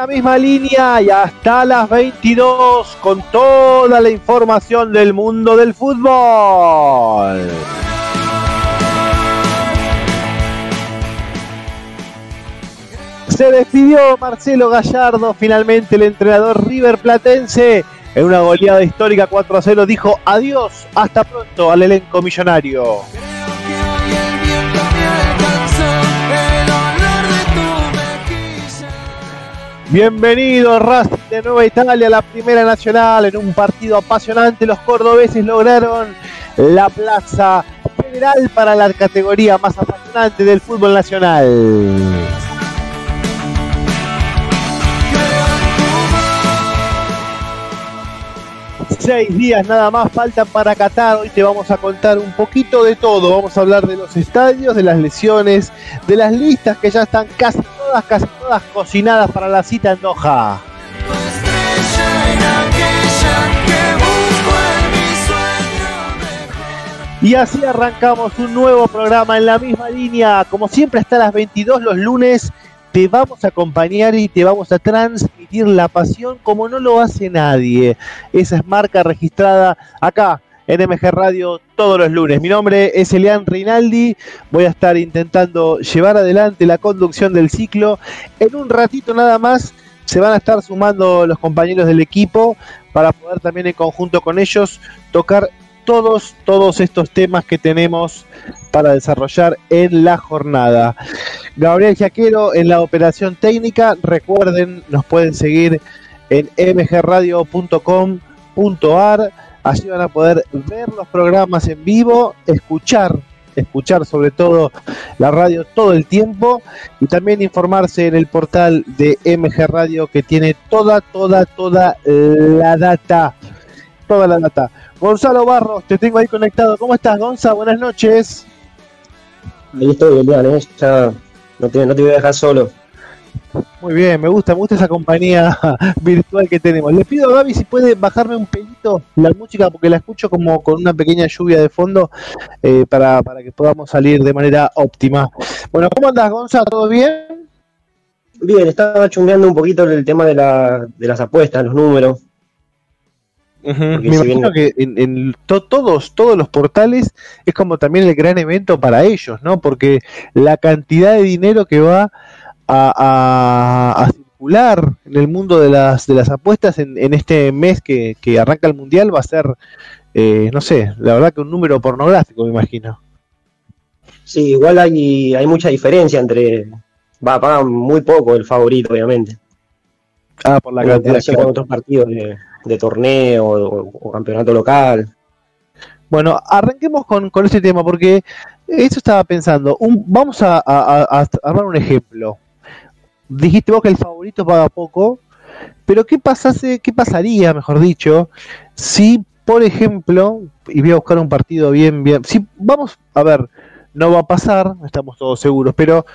La misma línea y hasta las 22 con toda la información del mundo del fútbol. Se despidió Marcelo Gallardo, finalmente el entrenador River Platense. En una goleada histórica 4 a 0 dijo adiós, hasta pronto al elenco millonario. Bienvenido Racing de Nueva Italia a la Primera Nacional en un partido apasionante. Los cordobeses lograron la plaza federal para la categoría más apasionante del fútbol nacional. Seis días nada más faltan para Qatar. Hoy te vamos a contar un poquito de todo. Vamos a hablar de los estadios, de las lesiones, de las listas que ya están casi todas, casi todas cocinadas para la cita en Doha. Y así arrancamos un nuevo programa en la misma línea, como siempre hasta las 22 los lunes. Te vamos a acompañar y te vamos a transmitir la pasión como no lo hace nadie. Esa es marca registrada acá en MG Radio todos los lunes. Mi nombre es Elian Rinaldi. Voy a estar intentando llevar adelante la conducción del ciclo. En un ratito nada más se van a estar sumando los compañeros del equipo para poder también en conjunto con ellos tocar todos, todos estos temas que tenemos para desarrollar en la jornada. Gabriel Jaquero en la operación técnica. Recuerden, nos pueden seguir en mgradio.com.ar. Allí van a poder ver los programas en vivo, escuchar, escuchar sobre todo la radio todo el tiempo y también informarse en el portal de MG Radio que tiene toda, toda, toda la data. Toda la data. Gonzalo Barros, te tengo ahí conectado. ¿Cómo estás, Gonza? Buenas noches. Ahí estoy, Elian, ¿eh? ya no te, no te voy a dejar solo. Muy bien, me gusta, me gusta esa compañía virtual que tenemos. Le pido a Gaby si puede bajarme un pelito la música porque la escucho como con una pequeña lluvia de fondo eh, para, para que podamos salir de manera óptima. Bueno, ¿cómo andas, Gonza? ¿Todo bien? Bien, estaba chungueando un poquito el tema de, la, de las apuestas, los números. Uh -huh. Me imagino que en, en to todos, todos los portales es como también el gran evento para ellos, ¿no? Porque la cantidad de dinero que va a, a, a circular en el mundo de las, de las apuestas en, en este mes que, que, arranca el mundial va a ser, eh, no sé, la verdad que un número pornográfico, me imagino. Sí, igual hay, hay mucha diferencia entre. Va a pagar muy poco el favorito, obviamente. Ah, por la cantidad. con otros partidos de, de torneo o, campeonato local. Bueno, arranquemos con, con este tema, porque eso estaba pensando. Un, vamos a, a, a, armar un ejemplo. Dijiste vos que el favorito paga poco, pero ¿qué pasase, qué pasaría, mejor dicho, si, por ejemplo, y voy a buscar un partido bien, bien, si vamos, a ver, no va a pasar, estamos todos seguros, pero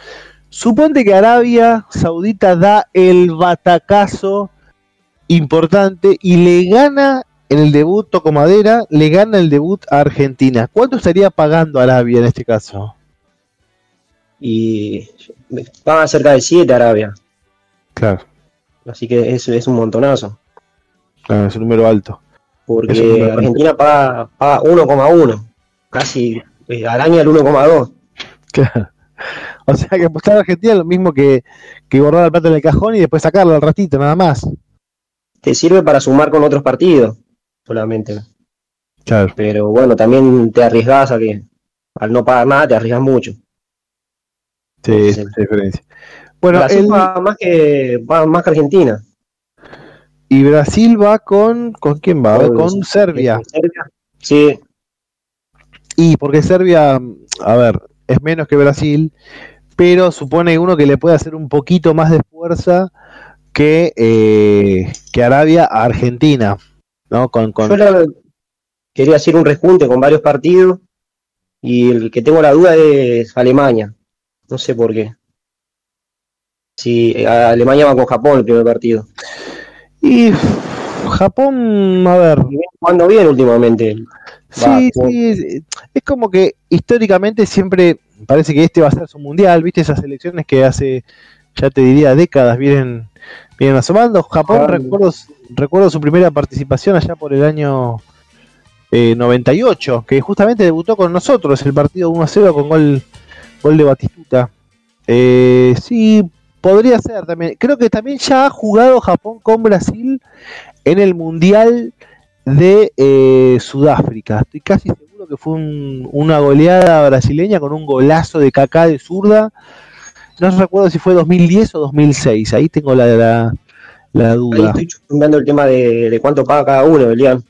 suponte que Arabia Saudita da el batacazo importante y le gana en el debut Toco Madera, le gana el debut a Argentina. ¿Cuánto estaría pagando Arabia en este caso? Y paga cerca de 7 Arabia. Claro. Así que es, es un montonazo. Claro, es un número alto. Porque número Argentina alto. paga, paga 1,1. Casi eh, al año el 1,2. Claro. O sea que apostar a Argentina es lo mismo que, que guardar la plata en el cajón y después sacarla al ratito, nada más. Te sirve para sumar con otros partidos, solamente. Claro. Pero bueno, también te arriesgas a que al no pagar nada te arriesgas mucho. Sí, esa es la diferencia. Bueno, Brasil el... va más que va más que Argentina. Y Brasil va con ¿con quién va? Con, con Serbia. Serbia. Sí. Y porque Serbia, a ver, es menos que Brasil, pero supone uno que le puede hacer un poquito más de fuerza que, eh, que Arabia a Argentina. ¿no? Con, con... Yo la, quería hacer un rejunte con varios partidos y el que tengo la duda es Alemania. No sé por qué. Si Alemania va con Japón el primer partido. Y Japón, a ver. Jugando bien últimamente. Sí, va, sí, es como que históricamente siempre parece que este va a ser su mundial, ¿viste? Esas elecciones que hace ya te diría décadas, vienen, vienen asomando. Japón, recuerdo, recuerdo su primera participación allá por el año 98, eh, que justamente debutó con nosotros el partido 1-0 con gol, gol de Batistuta. Eh, sí, podría ser también. Creo que también ya ha jugado Japón con Brasil en el Mundial de eh, Sudáfrica. Estoy casi seguro que fue una goleada brasileña con un golazo de Kaká de zurda. No recuerdo si fue 2010 o 2006. Ahí tengo la, la, duda. estoy viendo el tema de, cuánto paga cada uno, Elian.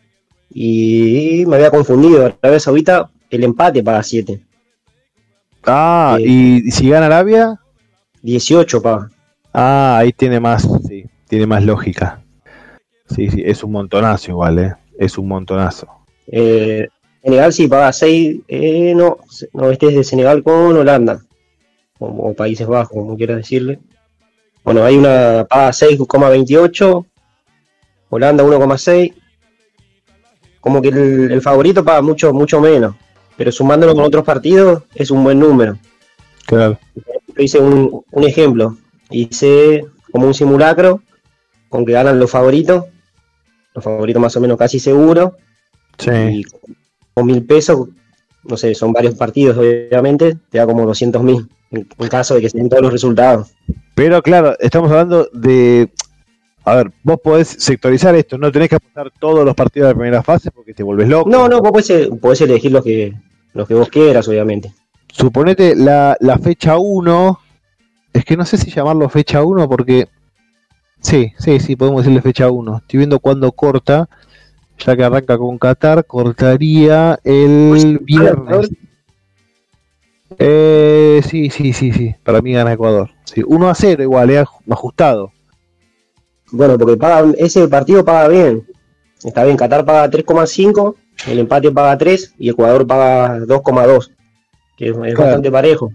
Y me había confundido. Arabia Saudita, el empate paga 7. Ah, ¿y si gana Arabia? 18 paga. Ah, ahí tiene más, sí, tiene más lógica. Sí, sí, es un montonazo igual, ¿eh? Es un montonazo. Eh, Senegal sí paga 6, eh, no, no, este es de Senegal con Holanda, o, Países Bajos, como quieras decirle. Bueno, hay una paga 6,28, Holanda 1,6. Como que el, favorito paga mucho, mucho menos, pero sumándolo con otros partidos es un buen número. Claro. Yo hice un, un ejemplo, hice como un simulacro con que ganan los favoritos los favoritos más o menos casi seguro. Sí. Y con mil pesos, no sé, son varios partidos, obviamente, te da como 200 mil en, caso de que se den todos los resultados. Pero claro, estamos hablando de. A ver, vos podés sectorizar esto, no tenés que apostar todos los partidos de la primera fase porque te vuelves loco. No, no, vos podés, elegir los que, los que vos quieras, obviamente. Suponete la, la fecha 1, es que no sé si llamarlo fecha 1 porque Sí, sí, sí, podemos decirle fecha 1. Estoy viendo cuándo corta, ya que arranca con Qatar, cortaría el viernes. Eh, sí, sí, sí, sí, para mí gana Ecuador. Sí, 1 a 0 igual, eh, ajustado. Bueno, porque paga, ese partido paga bien. Está bien, Qatar paga 3,5, el empate paga 3 y Ecuador paga 2,2, que es, bastante parejo.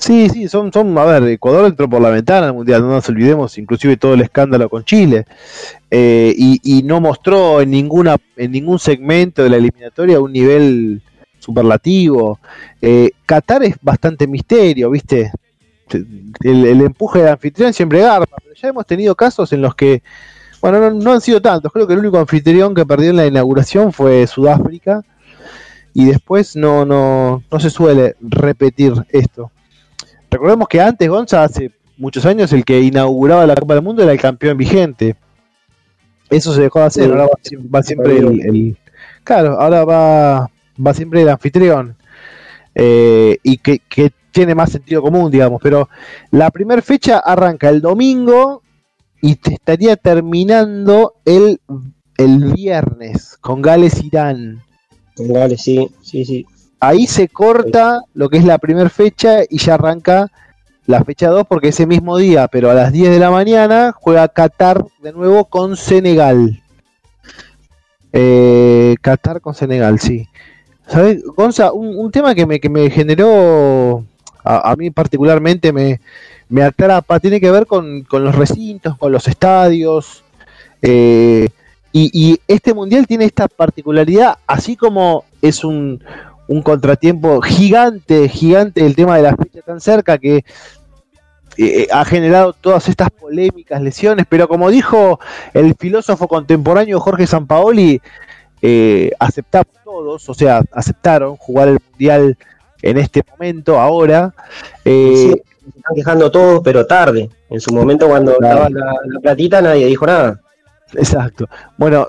Sí, sí, son, son, a ver, Ecuador entró por la ventana al Mundial, no nos olvidemos, inclusive todo el escándalo con Chile, eh, y, no mostró en, ninguna, en ningún segmento de la eliminatoria un nivel superlativo. Eh, Qatar es bastante misterio, ¿viste? El, empuje del anfitrión siempre garpa, pero ya hemos tenido casos en los que, bueno, no, no han sido tantos, creo que el único anfitrión que perdió en la inauguración fue Sudáfrica, y después no, no, no se suele repetir esto. Recordemos que antes Gonza, hace muchos años, el que inauguraba la Copa del Mundo era el campeón vigente. Eso se dejó de hacer, ahora va, siempre el, Claro, ahora va, va siempre el anfitrión. Eh, y que, tiene más sentido común, digamos. Pero la primera fecha arranca el domingo y te estaría terminando el, el viernes con Gales-Irán. Con Gales, sí, sí, sí ahí se corta lo que es la primera fecha y ya arranca la fecha 2 porque ese mismo día, pero a las 10 de la mañana, juega Qatar de nuevo con Senegal. Eh, Qatar con Senegal, sí. ¿Sabes, Gonza? Un, tema que me, que me generó, a, mí particularmente me, me atrapa, tiene que ver con, los recintos, con los estadios. Eh, y este mundial tiene esta particularidad, así como es un, un contratiempo gigante, gigante el tema de la fecha tan cerca que eh, eh, ha generado todas estas polémicas, lesiones, pero como dijo el filósofo contemporáneo Jorge Sampaoli, eh, aceptamos todos, o sea, aceptaron jugar el Mundial en este momento, ahora. Eh, se están quejando todos, pero tarde. En su momento cuando estaba la, la platita nadie dijo nada. Exacto. Bueno,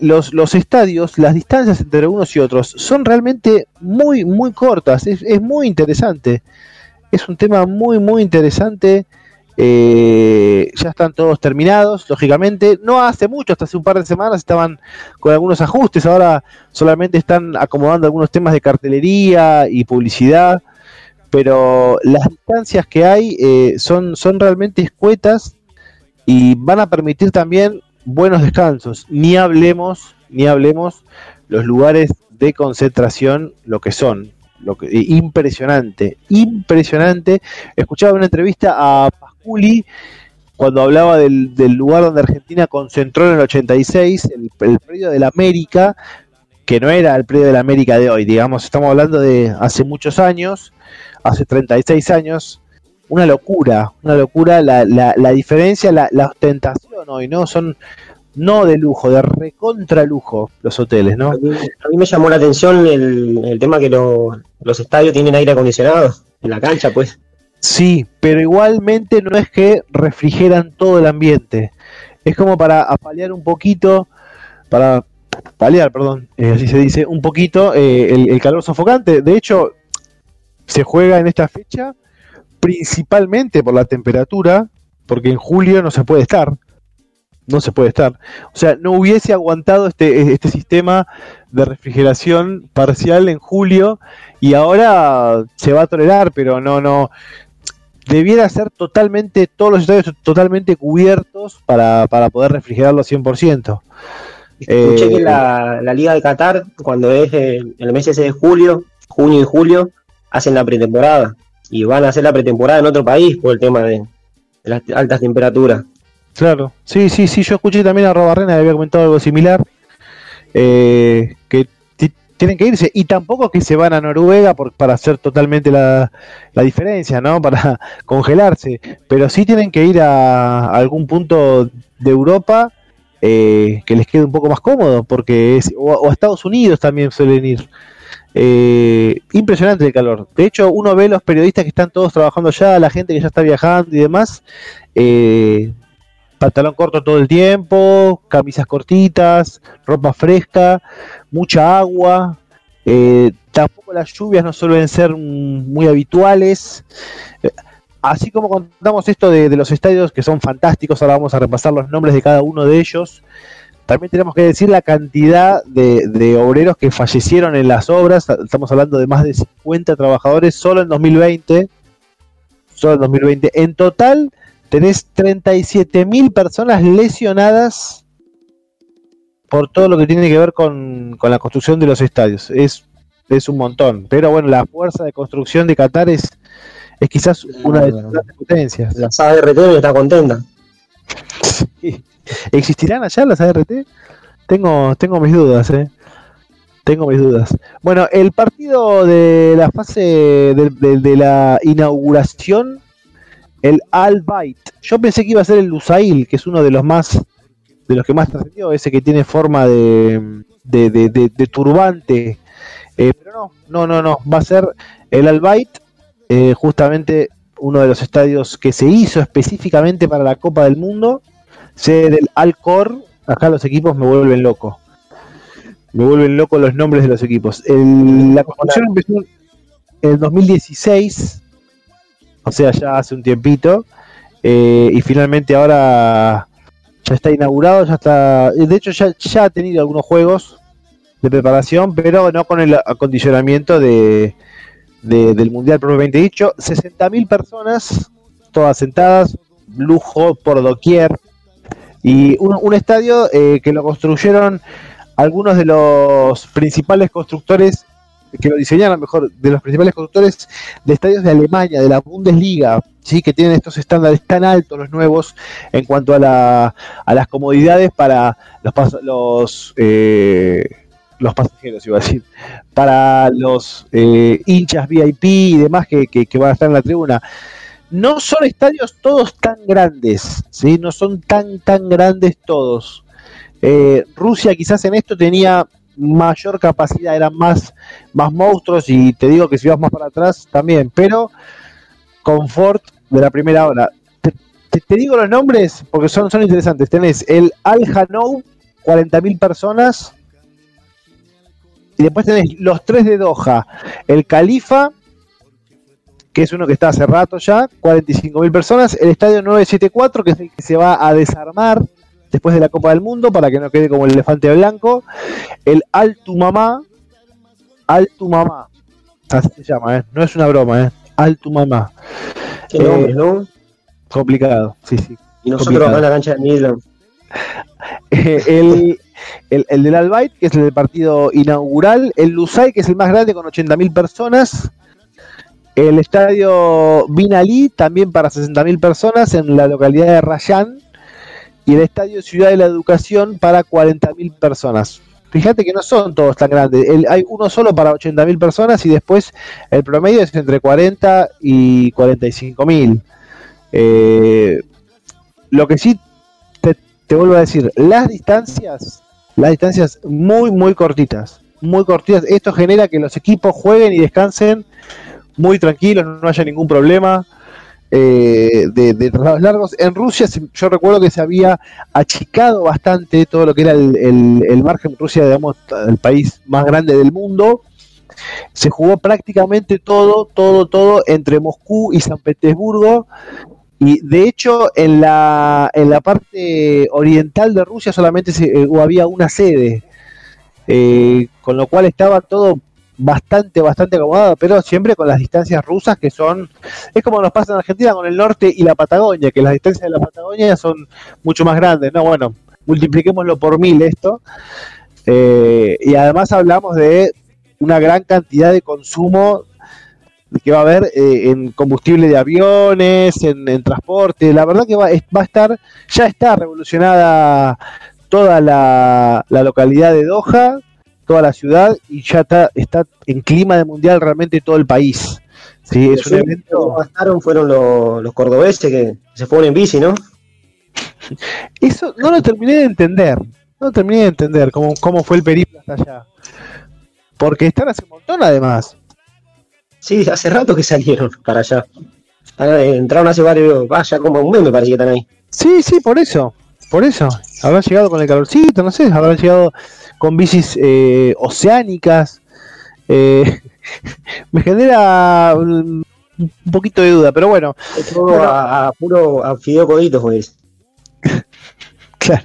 los, los estadios, las distancias entre unos y otros son realmente muy, muy cortas. Es, es muy interesante. Es un tema muy, muy interesante. Eh, ya están todos terminados, lógicamente. No hace mucho, hasta hace un par de semanas estaban con algunos ajustes. Ahora solamente están acomodando algunos temas de cartelería y publicidad. Pero las distancias que hay eh, son, son realmente escuetas y van a permitir también buenos descansos. Ni hablemos, ni hablemos los lugares de concentración, lo que son. Lo que, impresionante, impresionante. Escuchaba una entrevista a Pasculi cuando hablaba del, lugar donde Argentina concentró en el 86, el, el predio de la América, que no era el predio de la América de hoy, digamos, estamos hablando de hace muchos años, hace 36 años, una locura, una locura la, la, la diferencia, la, la, ostentación hoy, ¿no? Son no de lujo, de recontra lujo los hoteles, ¿no? A mí, me llamó la atención el, el tema que los estadios tienen aire acondicionado en la cancha, pues. Sí, pero igualmente no es que refrigeran todo el ambiente. Es como para apalear un poquito, para paliar, perdón, eh, así se dice, un poquito eh, el, el calor sofocante. De hecho, se juega en esta fecha principalmente por la temperatura, porque en julio no se puede estar. No se puede estar. O sea, no hubiese aguantado este, este sistema de refrigeración parcial en julio y ahora se va a tolerar, pero no, no. Debiera ser totalmente, todos los estadios totalmente cubiertos para, para poder refrigerarlo 100%. Escuché eh, que la, la, Liga de Qatar, cuando es el, el mes ese de julio, junio y julio, hacen la pretemporada y van a hacer la pretemporada en otro país por el tema de, las altas temperaturas. Claro, sí, sí, sí, yo escuché también a Robarrena, había comentado algo similar, eh, que tienen que irse, y tampoco que se van a Noruega por, para hacer totalmente la, diferencia, ¿no? Para congelarse, pero sí tienen que ir a, a algún punto de Europa eh, que les quede un poco más cómodo, porque es, o, o a Estados Unidos también suelen ir. Eh, impresionante el calor. De hecho, uno ve los periodistas que están todos trabajando ya, la gente que ya está viajando y demás. Eh, pantalón corto todo el tiempo, camisas cortitas, ropa fresca, mucha agua. Eh, tampoco las lluvias no suelen ser muy habituales. Eh, así como contamos esto de, de los estadios que son fantásticos, ahora vamos a repasar los nombres de cada uno de ellos. También tenemos que decir la cantidad de, obreros que fallecieron en las obras. Estamos hablando de más de 50 trabajadores solo en 2020. Solo en 2020. En total tenés 37 mil personas lesionadas por todo lo que tiene que ver con, la construcción de los estadios. Es, es un montón. Pero bueno, la fuerza de construcción de Qatar es, es quizás una de las potencias. La ART está contenta. Sí. ¿Existirán allá las ART? Tengo, tengo mis dudas, ¿eh? Tengo mis dudas. Bueno, el partido de la fase de, de, la inauguración, el Al Bait. Yo pensé que iba a ser el Lusail, que es uno de los más de los que más trascendió, ese que tiene forma de, de, de, de turbante. Eh, pero no, no, no, no. Va a ser el Al Bait, eh, justamente uno de los estadios que se hizo específicamente para la Copa del Mundo Sé del Alcor, acá los equipos me vuelven loco. Me vuelven loco los nombres de los equipos. El, la construcción empezó en el 2016, o sea, ya hace un tiempito, eh, y finalmente ahora ya está inaugurado, ya está, de hecho ya, ya ha tenido algunos juegos de preparación, pero no con el acondicionamiento de, de del Mundial propiamente dicho. 60.000 personas, todas sentadas, lujo por doquier, y un, un estadio eh, que lo construyeron algunos de los principales constructores, que lo diseñaron mejor, de los principales constructores de estadios de Alemania, de la Bundesliga, ¿sí? que tienen estos estándares tan altos los nuevos en cuanto a, la, a las comodidades para los, los, eh, los pasajeros, iba a decir, para los eh, hinchas VIP y demás que, que, que van a estar en la tribuna no son estadios todos tan grandes, ¿sí? no son tan, tan grandes todos. Eh, Rusia quizás en esto tenía mayor capacidad, eran más, más monstruos y te digo que si vas más para atrás también, pero confort de la primera hora. Te, te, digo los nombres porque son, son interesantes. Tenés el Al Hanou, 40.000 personas. Y después tenés los tres de Doha, el Califa, que es uno que está hace rato ya, 45.000 personas, el estadio 974, que es el que se va a desarmar después de la Copa del Mundo para que no quede como el elefante blanco, el Altumamá, Altumamá, así se llama, ¿eh? no es una broma, ¿eh? Altumamá. Qué nombre, eh, ¿no? Complicado, sí, sí. Y nosotros acá en la cancha de Midland. el, el, el, del Albayt, que es el del partido inaugural, el Lusay, que es el más grande con 80.000 personas, el estadio Binalí, también para 60.000 personas en la localidad de Rayán. Y el estadio Ciudad de la Educación para 40.000 personas. fíjate que no son todos tan grandes. hay uno solo para 80.000 personas y después el promedio es entre 40 y 45.000. Eh, lo que sí te vuelvo a decir, las distancias, las distancias muy, muy cortitas, muy cortitas. Esto genera que los equipos jueguen y descansen muy tranquilos, no haya ningún problema. Eh, de, traslados largos. En Rusia yo recuerdo que se había achicado bastante todo lo que era el, el, margen. Rusia, digamos, el país más grande del mundo. Se jugó prácticamente todo, todo, todo entre Moscú y San Petersburgo. Y de hecho, en la, en la parte oriental de Rusia solamente se, eh, había una sede. Eh, con lo cual estaba todo bastante, bastante acomodado, pero siempre con las distancias rusas que son, es como nos pasa en Argentina con el norte y la Patagonia, que las distancias de la Patagonia son mucho más grandes, ¿no? Bueno, multipliquémoslo por mil esto, eh, y además hablamos de una gran cantidad de consumo que va a haber eh, en combustible de aviones, en, transporte, la verdad que va, va a estar, ya está revolucionada toda la, la localidad de Doha, toda la ciudad y ya está, está en clima de mundial realmente todo el país. Sí, es un evento. Bastaron fueron los, los cordobeses que se fueron en bici, ¿no? Eso no lo terminé de entender. No terminé de entender cómo, cómo fue el periplo hasta allá. Porque están hace un montón además. Sí, hace rato que salieron para allá. Entraron hace varios, vaya como un mes me parece que están ahí. Sí, sí, por eso. Por eso. Habrán llegado con el calorcito, no sé, habrán llegado con bicis eh, oceánicas. Eh, me genera un, poquito de duda, pero bueno. a, puro a fideo coditos, pues. claro.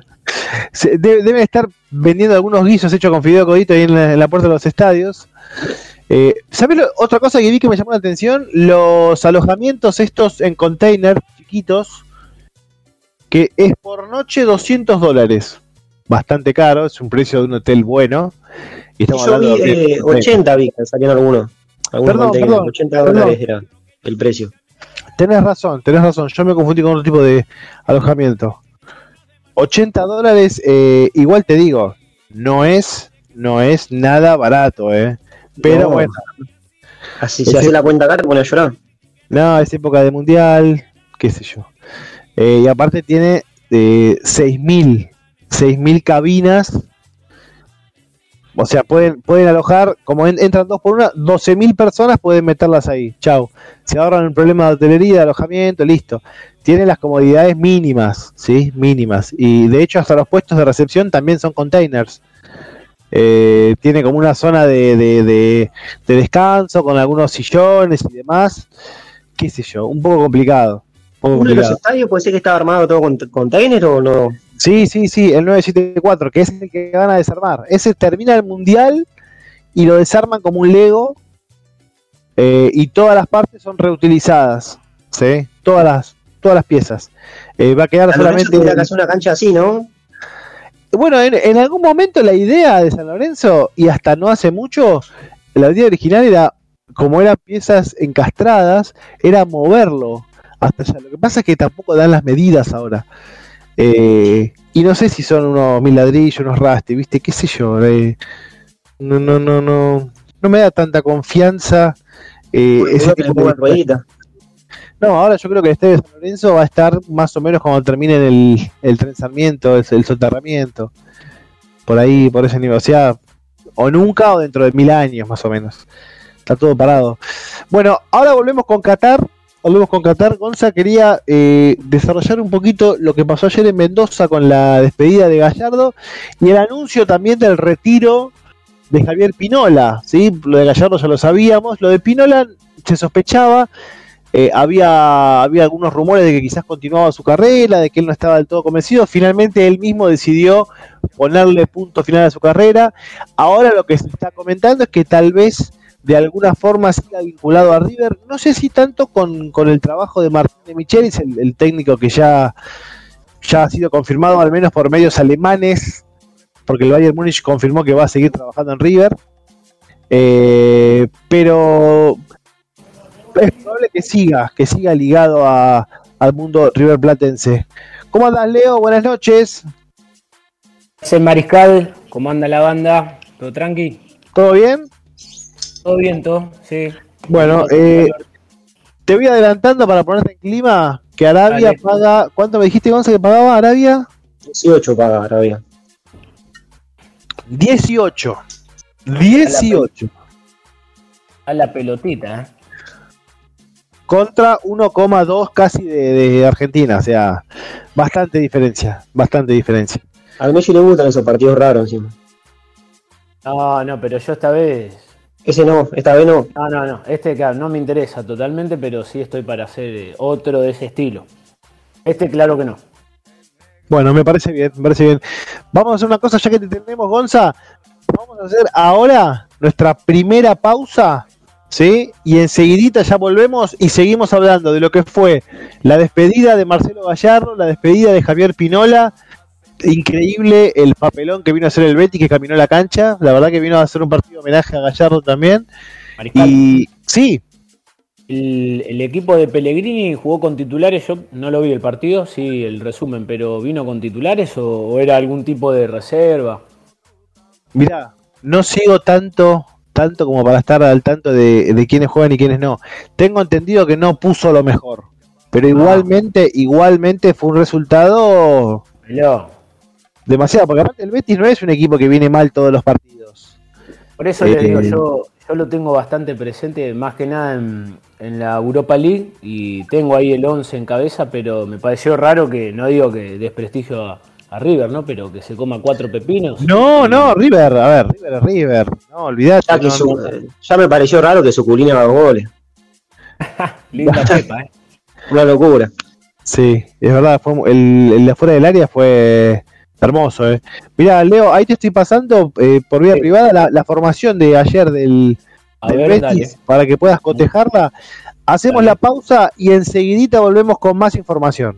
deben estar vendiendo algunos guisos hechos con fideo codito ahí en la, puerta de los estadios. Eh, ¿Sabes otra cosa que vi que me llamó la atención? Los alojamientos estos en container chiquitos, que es por noche 200 dólares bastante caro, es un precio de un hotel bueno. Y estamos Yo hablando vi, de 80 vi, salieron algunos. algunos perdón, 80 dólares era el precio. Tenés razón, tenés razón. Yo me confundí con otro tipo de alojamiento. 80 dólares, eh, igual te digo, no es, no es nada barato, eh. Pero bueno. Así se hace la cuenta acá, te pone a llorar. No, es época de mundial, qué sé yo. Eh, y aparte tiene eh, 6.000 6.000 cabinas. O sea, pueden, pueden alojar, como entran dos por una, 12.000 personas pueden meterlas ahí. Chau. Se ahorran el problema de hotelería, de alojamiento, listo. Tiene las comodidades mínimas, ¿sí? Mínimas. Y de hecho, hasta los puestos de recepción también son containers. Eh, tiene como una zona de, de, descanso con algunos sillones y demás. ¿Qué sé yo? Un poco complicado. ¿Uno de los estadios puede ser que estaba armado todo con container o no? Sí, sí, sí, el 974, que es el que van a desarmar. Ese termina el mundial y lo desarman como un Lego eh, y todas las partes son reutilizadas. ¿sí? Todas las, todas las piezas. Eh, va a quedar solamente. una cancha así, ¿no? Bueno, en, algún momento la idea de San Lorenzo, y hasta no hace mucho, la idea original era, como eran piezas encastradas, era moverlo hasta allá. Lo que pasa es que tampoco dan las medidas ahora. Eh, y no sé si son unos mil ladrillos, unos rastes, ¿viste? ¿Qué sé yo? Eh, no, no, no, no. No me da tanta confianza. Eh, ese tipo de no, ahora yo creo que el estadio de San Lorenzo va a estar más o menos cuando termine el, el trenzamiento, el, el soterramiento. Por ahí, por ese nivel. O sea, o nunca o dentro de mil años más o menos. Está todo parado. Bueno, ahora volvemos con Qatar volvemos con Qatar. Gonza quería eh, desarrollar un poquito lo que pasó ayer en Mendoza con la despedida de Gallardo y el anuncio también del retiro de Javier Pinola. ¿sí? Lo de Gallardo ya lo sabíamos, lo de Pinola se sospechaba. Eh, había, había algunos rumores de que quizás continuaba su carrera, de que él no estaba del todo convencido. Finalmente él mismo decidió ponerle punto final a su carrera. Ahora lo que se está comentando es que tal vez de alguna forma siga vinculado a River. No sé si tanto con, el trabajo de Martín de Michelis, el, técnico que ya, ya ha sido confirmado al menos por medios alemanes, porque el Bayern Múnich confirmó que va a seguir trabajando en River. Eh, pero es probable que siga, que siga ligado a, al mundo River Platense. ¿Cómo andas, Leo? Buenas noches. Es el mariscal ¿Cómo anda la banda? ¿Todo tranqui? ¿Todo bien? Todo bien, todo, sí. Bueno, eh, te voy adelantando para ponerte en clima que Arabia Dale. paga. ¿Cuánto me dijiste, Gonza, que pagaba Arabia? 18 paga Arabia. 18. 18. A la pelotita, ¿eh? Contra 1,2 casi de, de Argentina. O sea, bastante diferencia. Bastante diferencia. A Messi le gustan esos partidos raros encima. No, no, pero yo esta vez. Ese no, esta vez no. No, no, no. Este, claro, no me interesa totalmente, pero sí estoy para hacer eh, otro de ese estilo. Este, claro que no. Bueno, me parece bien, me parece bien. Vamos a hacer una cosa ya que te tenemos, Gonza. Vamos a hacer ahora nuestra primera pausa, ¿sí? Y enseguidita ya volvemos y seguimos hablando de lo que fue la despedida de Marcelo Gallardo, la despedida de Javier Pinola. Increíble el papelón que vino a hacer el Betty que caminó la cancha. La verdad que vino a hacer un partido de homenaje a Gallardo también. Mariscal, Y sí, el, el equipo de Pellegrini jugó con titulares. Yo no lo vi el partido, sí, el resumen, pero ¿vino con titulares o, o era algún tipo de reserva? Mirá, no sigo tanto, tanto como para estar al tanto de, de quiénes juegan y quiénes no. Tengo entendido que no puso lo mejor. Pero igualmente, igualmente fue un resultado Mirá. Demasiado, porque aparte el Betis no es un equipo que viene mal todos los partidos. Por eso Eh, digo, yo, yo lo tengo bastante presente, más que nada en, en la Europa League, y tengo ahí el 11 en cabeza, pero me pareció raro que, no digo que desprestigio a, a River, ¿no? Pero que se coma cuatro pepinos. No, no, River, a ver, River es River. No, olvidate. Ya, que no, su- no. ya me pareció raro que su culina haga goles. Linda pepa, ¿eh? Una locura. Sí, es verdad, fue mu- el, el de afuera del área fue hermoso. Eh. Mira, Leo, ahí te estoy pasando eh, por vía Sí. privada la, la formación de ayer del, ver, Betis dale. para que puedas cotejarla. Hacemos Dale. la pausa y enseguidita volvemos con más información.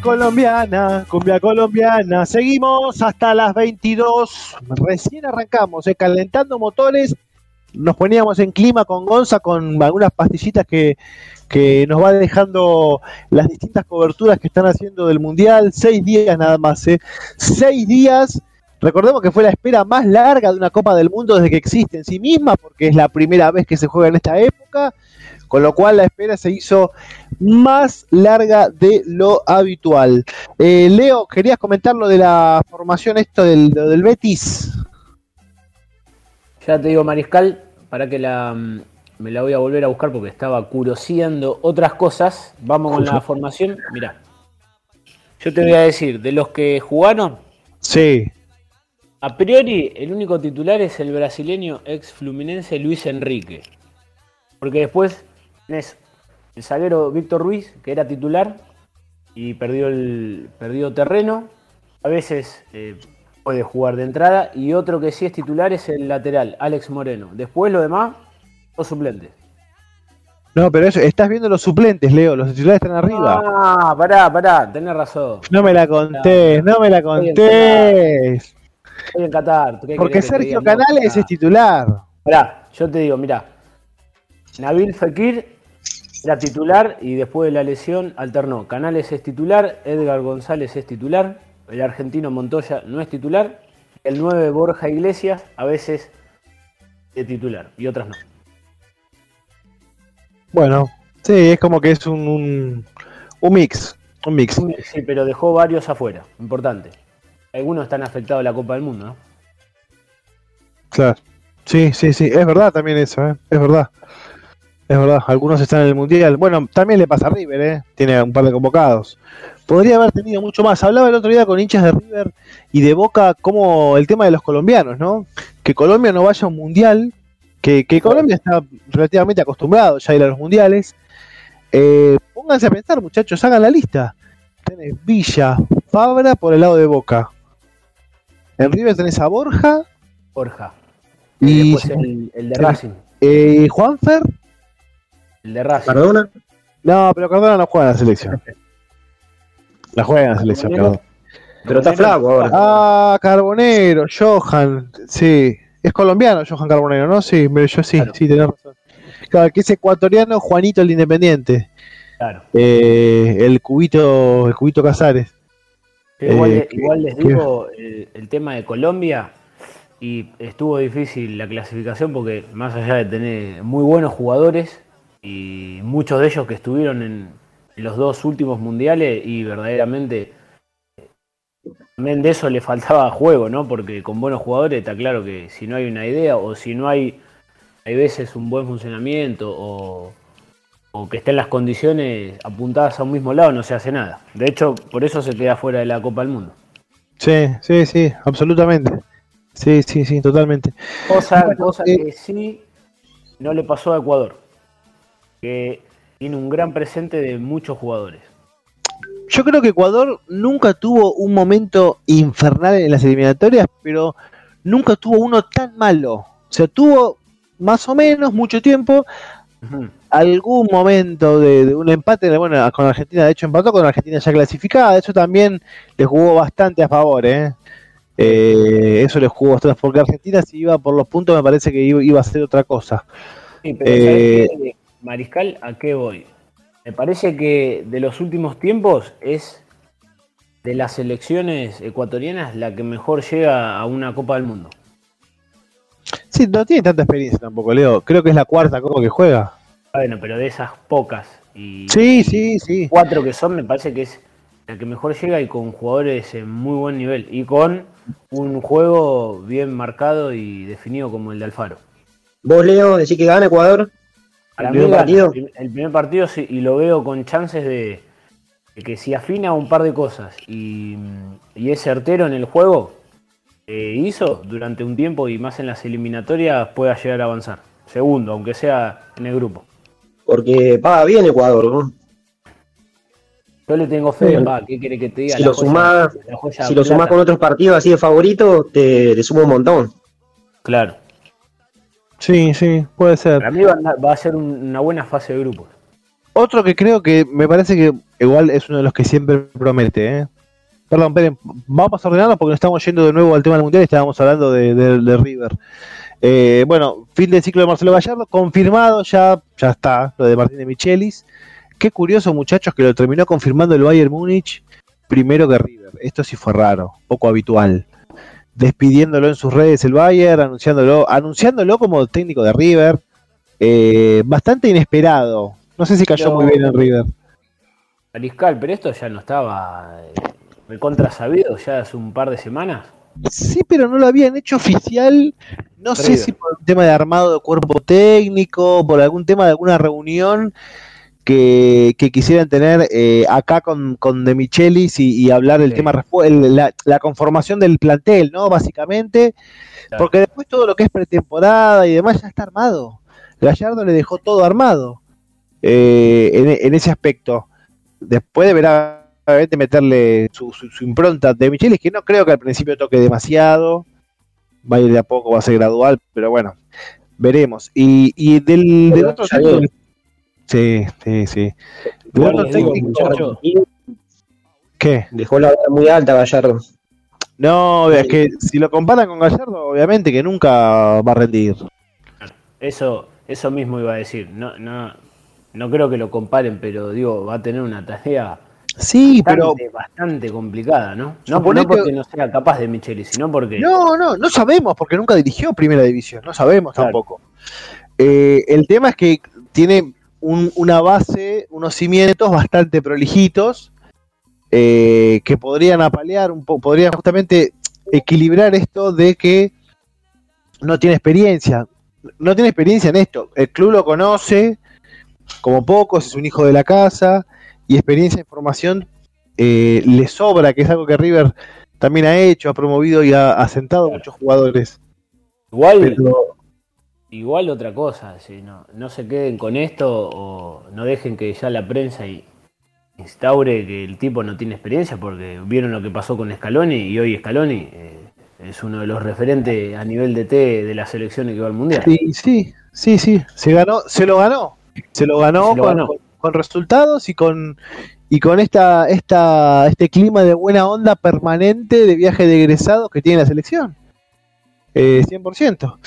Colombiana, cumbia colombiana. Seguimos hasta las 22. Recién arrancamos, eh, calentando motores. Nos poníamos en clima con Gonza con algunas pastillitas que, que nos va dejando las distintas coberturas que están haciendo del Mundial. Seis días nada más, eh. Seis días. Recordemos que fue la espera más larga de una Copa del Mundo desde que existe en sí misma, porque es la primera vez que se juega en esta época, con lo cual la espera se hizo más larga de lo habitual. Eh, Leo, ¿querías comentar lo de la formación esto del, del Betis? Ya te digo, Mariscal, para que la, mm, me la voy a volver a buscar porque estaba curoseando otras cosas. Vamos con la formación. Mirá, yo te voy a decir, de los que jugaron, Sí. a priori el único titular es el brasileño ex fluminense Luis Enrique. Porque después tenés el zaguero Víctor Ruiz, que era titular y perdió, el, perdió terreno. A veces eh, puede jugar de entrada. Y otro que sí es titular es el lateral, Alex Moreno. Después lo demás, los suplentes. No, pero eso, estás viendo los suplentes, Leo, los titulares están arriba. Ah, pará, pará, tenés razón. No me la contés, no me la contés. Estoy en Qatar. ¿qué Porque Sergio? No, Canales pará. es titular. Mirá, yo te digo, mirá. Nabil Fekir era titular y después de la lesión alternó. Canales es titular, Edgar González es titular, el argentino Montoya no es titular, el 9 Borja Iglesias a veces es titular y otras no. Bueno, Sí, es como que es un, un, un mix. Un mix. Sí, pero dejó varios afuera, importante. Algunos están afectados a la Copa del Mundo, ¿no? Claro. Sí, sí, sí. Es verdad también eso, ¿eh? Es verdad. Es verdad. Algunos están en el Mundial. Bueno, también le pasa a River, ¿eh? Tiene un par de convocados. Podría haber tenido mucho más. Hablaba el otro día con hinchas de River y de Boca como el tema de los colombianos, ¿no? Que Colombia no vaya a un Mundial. Que, que Colombia está relativamente acostumbrado ya a ir a los Mundiales. Eh, pónganse a pensar, muchachos, hagan la lista. Tenés Villa, Fabra por el lado de Boca. En River tenés a Borja Borja. y Y después el, el de. Racing. eh, Juanfer. El de Racing. Perdona. No, pero Cardona no juega en la selección. La juega en la selección, Cardona. Pero está flaco ahora. Ah, Carbonero, Johan, sí. Es colombiano Johan Carbonero, ¿no? Sí, pero yo sí, Claro. sí, tenés razón. Claro, que es ecuatoriano Juanito el de Independiente. Claro. Eh, el cubito, el cubito Casares. Igual, Eh, igual les digo, el, el tema de Colombia, y estuvo difícil la clasificación porque más allá de tener muy buenos jugadores y muchos de ellos que estuvieron en, los dos últimos mundiales y verdaderamente también de eso le faltaba juego, ¿no? Porque con buenos jugadores está claro que si no hay una idea o si no hay, hay veces un buen funcionamiento o, o que estén las condiciones apuntadas a un mismo lado, no se hace nada. De hecho, por eso se queda fuera de la Copa del Mundo. Sí, sí, sí, absolutamente. Sí, sí, sí, totalmente. Cosa eh, que sí no le pasó a Ecuador, que tiene un gran presente de muchos jugadores. Yo creo que Ecuador nunca tuvo un momento infernal en las eliminatorias, pero nunca tuvo uno tan malo. O sea, tuvo más o menos mucho tiempo, algún momento de, de un empate, bueno, con Argentina, de hecho empató con Argentina ya clasificada, eso también le jugó bastante a favor, ¿eh? Eh, eso le jugó bastante, porque Argentina si iba por los puntos me parece que iba, iba a ser otra cosa. Sí, pero Eh, ¿sabés qué, Mariscal, ¿a qué voy? Me parece que de los últimos tiempos es de las selecciones ecuatorianas la que mejor llega a una Copa del Mundo. Sí, no tiene tanta experiencia tampoco, Leo. Creo que es la cuarta Copa que juega. Bueno, pero de esas pocas y Sí, sí, sí. cuatro que son, me parece que es la que mejor llega y con jugadores en muy buen nivel y con un juego bien marcado y definido como el de Alfaro. Vos, Leo, decís que gana Ecuador. Para ¿El mí primer partido? el prim- el primer partido sí, y lo veo con chances de, de que si afina un par de cosas y, y es certero en el juego que hizo durante un tiempo y más en las eliminatorias pueda llegar a avanzar. Segundo, aunque sea en el grupo. Porque paga bien Ecuador, ¿no? Yo le tengo fe, Sí. pa, ¿qué quiere que te diga? Si La lo sumás con otros partidos así de favorito, te, te suma un montón. Claro. Sí, sí, puede ser. Para mí va va a ser un- una buena fase de grupos. Otro que creo que me parece que igual es uno de los que siempre promete, ¿eh? Perdón, esperen, vamos a ordenarlo porque nos estamos yendo de nuevo al tema del mundial y estábamos hablando de, de- de River. Eh, bueno, fin del ciclo de Marcelo Gallardo, confirmado ya, ya está, lo de Martín de Michelis. Qué curioso, muchachos, que lo terminó confirmando el Bayern Múnich primero que River. Esto sí fue raro, poco habitual. Despidiéndolo en sus redes el Bayern, anunciándolo, anunciándolo como técnico de River. Eh, bastante inesperado. No sé si cayó Pero- muy bien en River. Mariscal, pero esto ya no estaba eh, recontra sabido ya hace un par de semanas. Sí, pero no lo habían hecho oficial. No sé si por un tema de armado de cuerpo técnico, por algún tema de alguna reunión que, que quisieran tener eh, acá con, con De Michelis y, y hablar el Sí. tema, el- la, la conformación del plantel, ¿no? Básicamente, Claro. porque después todo lo que es pretemporada y demás ya está armado. Gallardo le dejó todo armado eh, en, en ese aspecto. Después deberá obviamente meterle su, su- su impronta de Michelis, que no creo que al principio toque demasiado. Va a ir de a poco, va a ser gradual, pero bueno, veremos. Y, y del, del otro viene. Sí, sí, sí. Les digo, técnico- muchachos, ¿Qué? Dejó la vara muy alta Gallardo. No, es que si lo comparan con Gallardo, obviamente que nunca va a rendir. Eso, eso mismo iba a decir. No, no, no creo que lo comparen, pero digo, va a tener una tarea Sí, pero bastante, bastante complicada, ¿no? No, porque no sea capaz de Micheli, sino porque No, no, no sabemos, porque nunca dirigió Primera División, no sabemos Claro. tampoco. Eh, el tema es que tiene un- una base, unos cimientos bastante prolijitos eh, que podrían apalear un poco, podrían justamente equilibrar esto de que no tiene experiencia. No tiene experiencia en esto. El club lo conoce como pocos, es un hijo de la casa y experiencia en formación eh, le sobra, que es algo que River también ha hecho, ha promovido y ha asentado muchos jugadores. Igual, Pero igual otra cosa, si no, no se queden con esto o no dejen que ya la prensa y- instaure que el tipo no tiene experiencia, porque vieron lo que pasó con Scaloni y hoy Scaloni eh, es uno de los referentes a nivel de T de la selección que va al mundial. Sí, sí, sí, sí, se ganó, se lo ganó, se lo ganó, Se lo con, ganó. con- con resultados y con y con esta, esta, este clima de buena onda permanente de viaje de egresados que tiene la selección. Eh, 100%.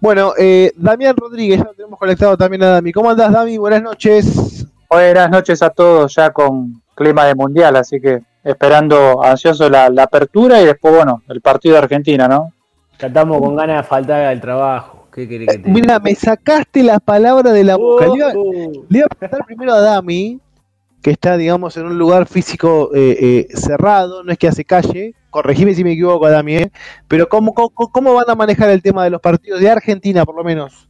Bueno, eh, Damián Rodríguez, ya lo tenemos conectado también a Dami. ¿Cómo andás, Dami? Buenas noches. Buenas noches a todos, ya con clima de mundial, así que esperando ansioso la, la apertura y después, bueno, el partido de Argentina, ¿no? Ya estamos con ganas de faltar al trabajo. ¿Qué querés que te diga? Mira, me sacaste la palabra de la boca. Le iba- Oh, Le iba a preguntar primero a Dami, que está, digamos, en un lugar físico eh, eh, cerrado, no es que hace calle, corregime si me equivoco, Dami, ¿eh? pero ¿cómo, cómo, cómo van a manejar el tema de los partidos de Argentina, por lo menos?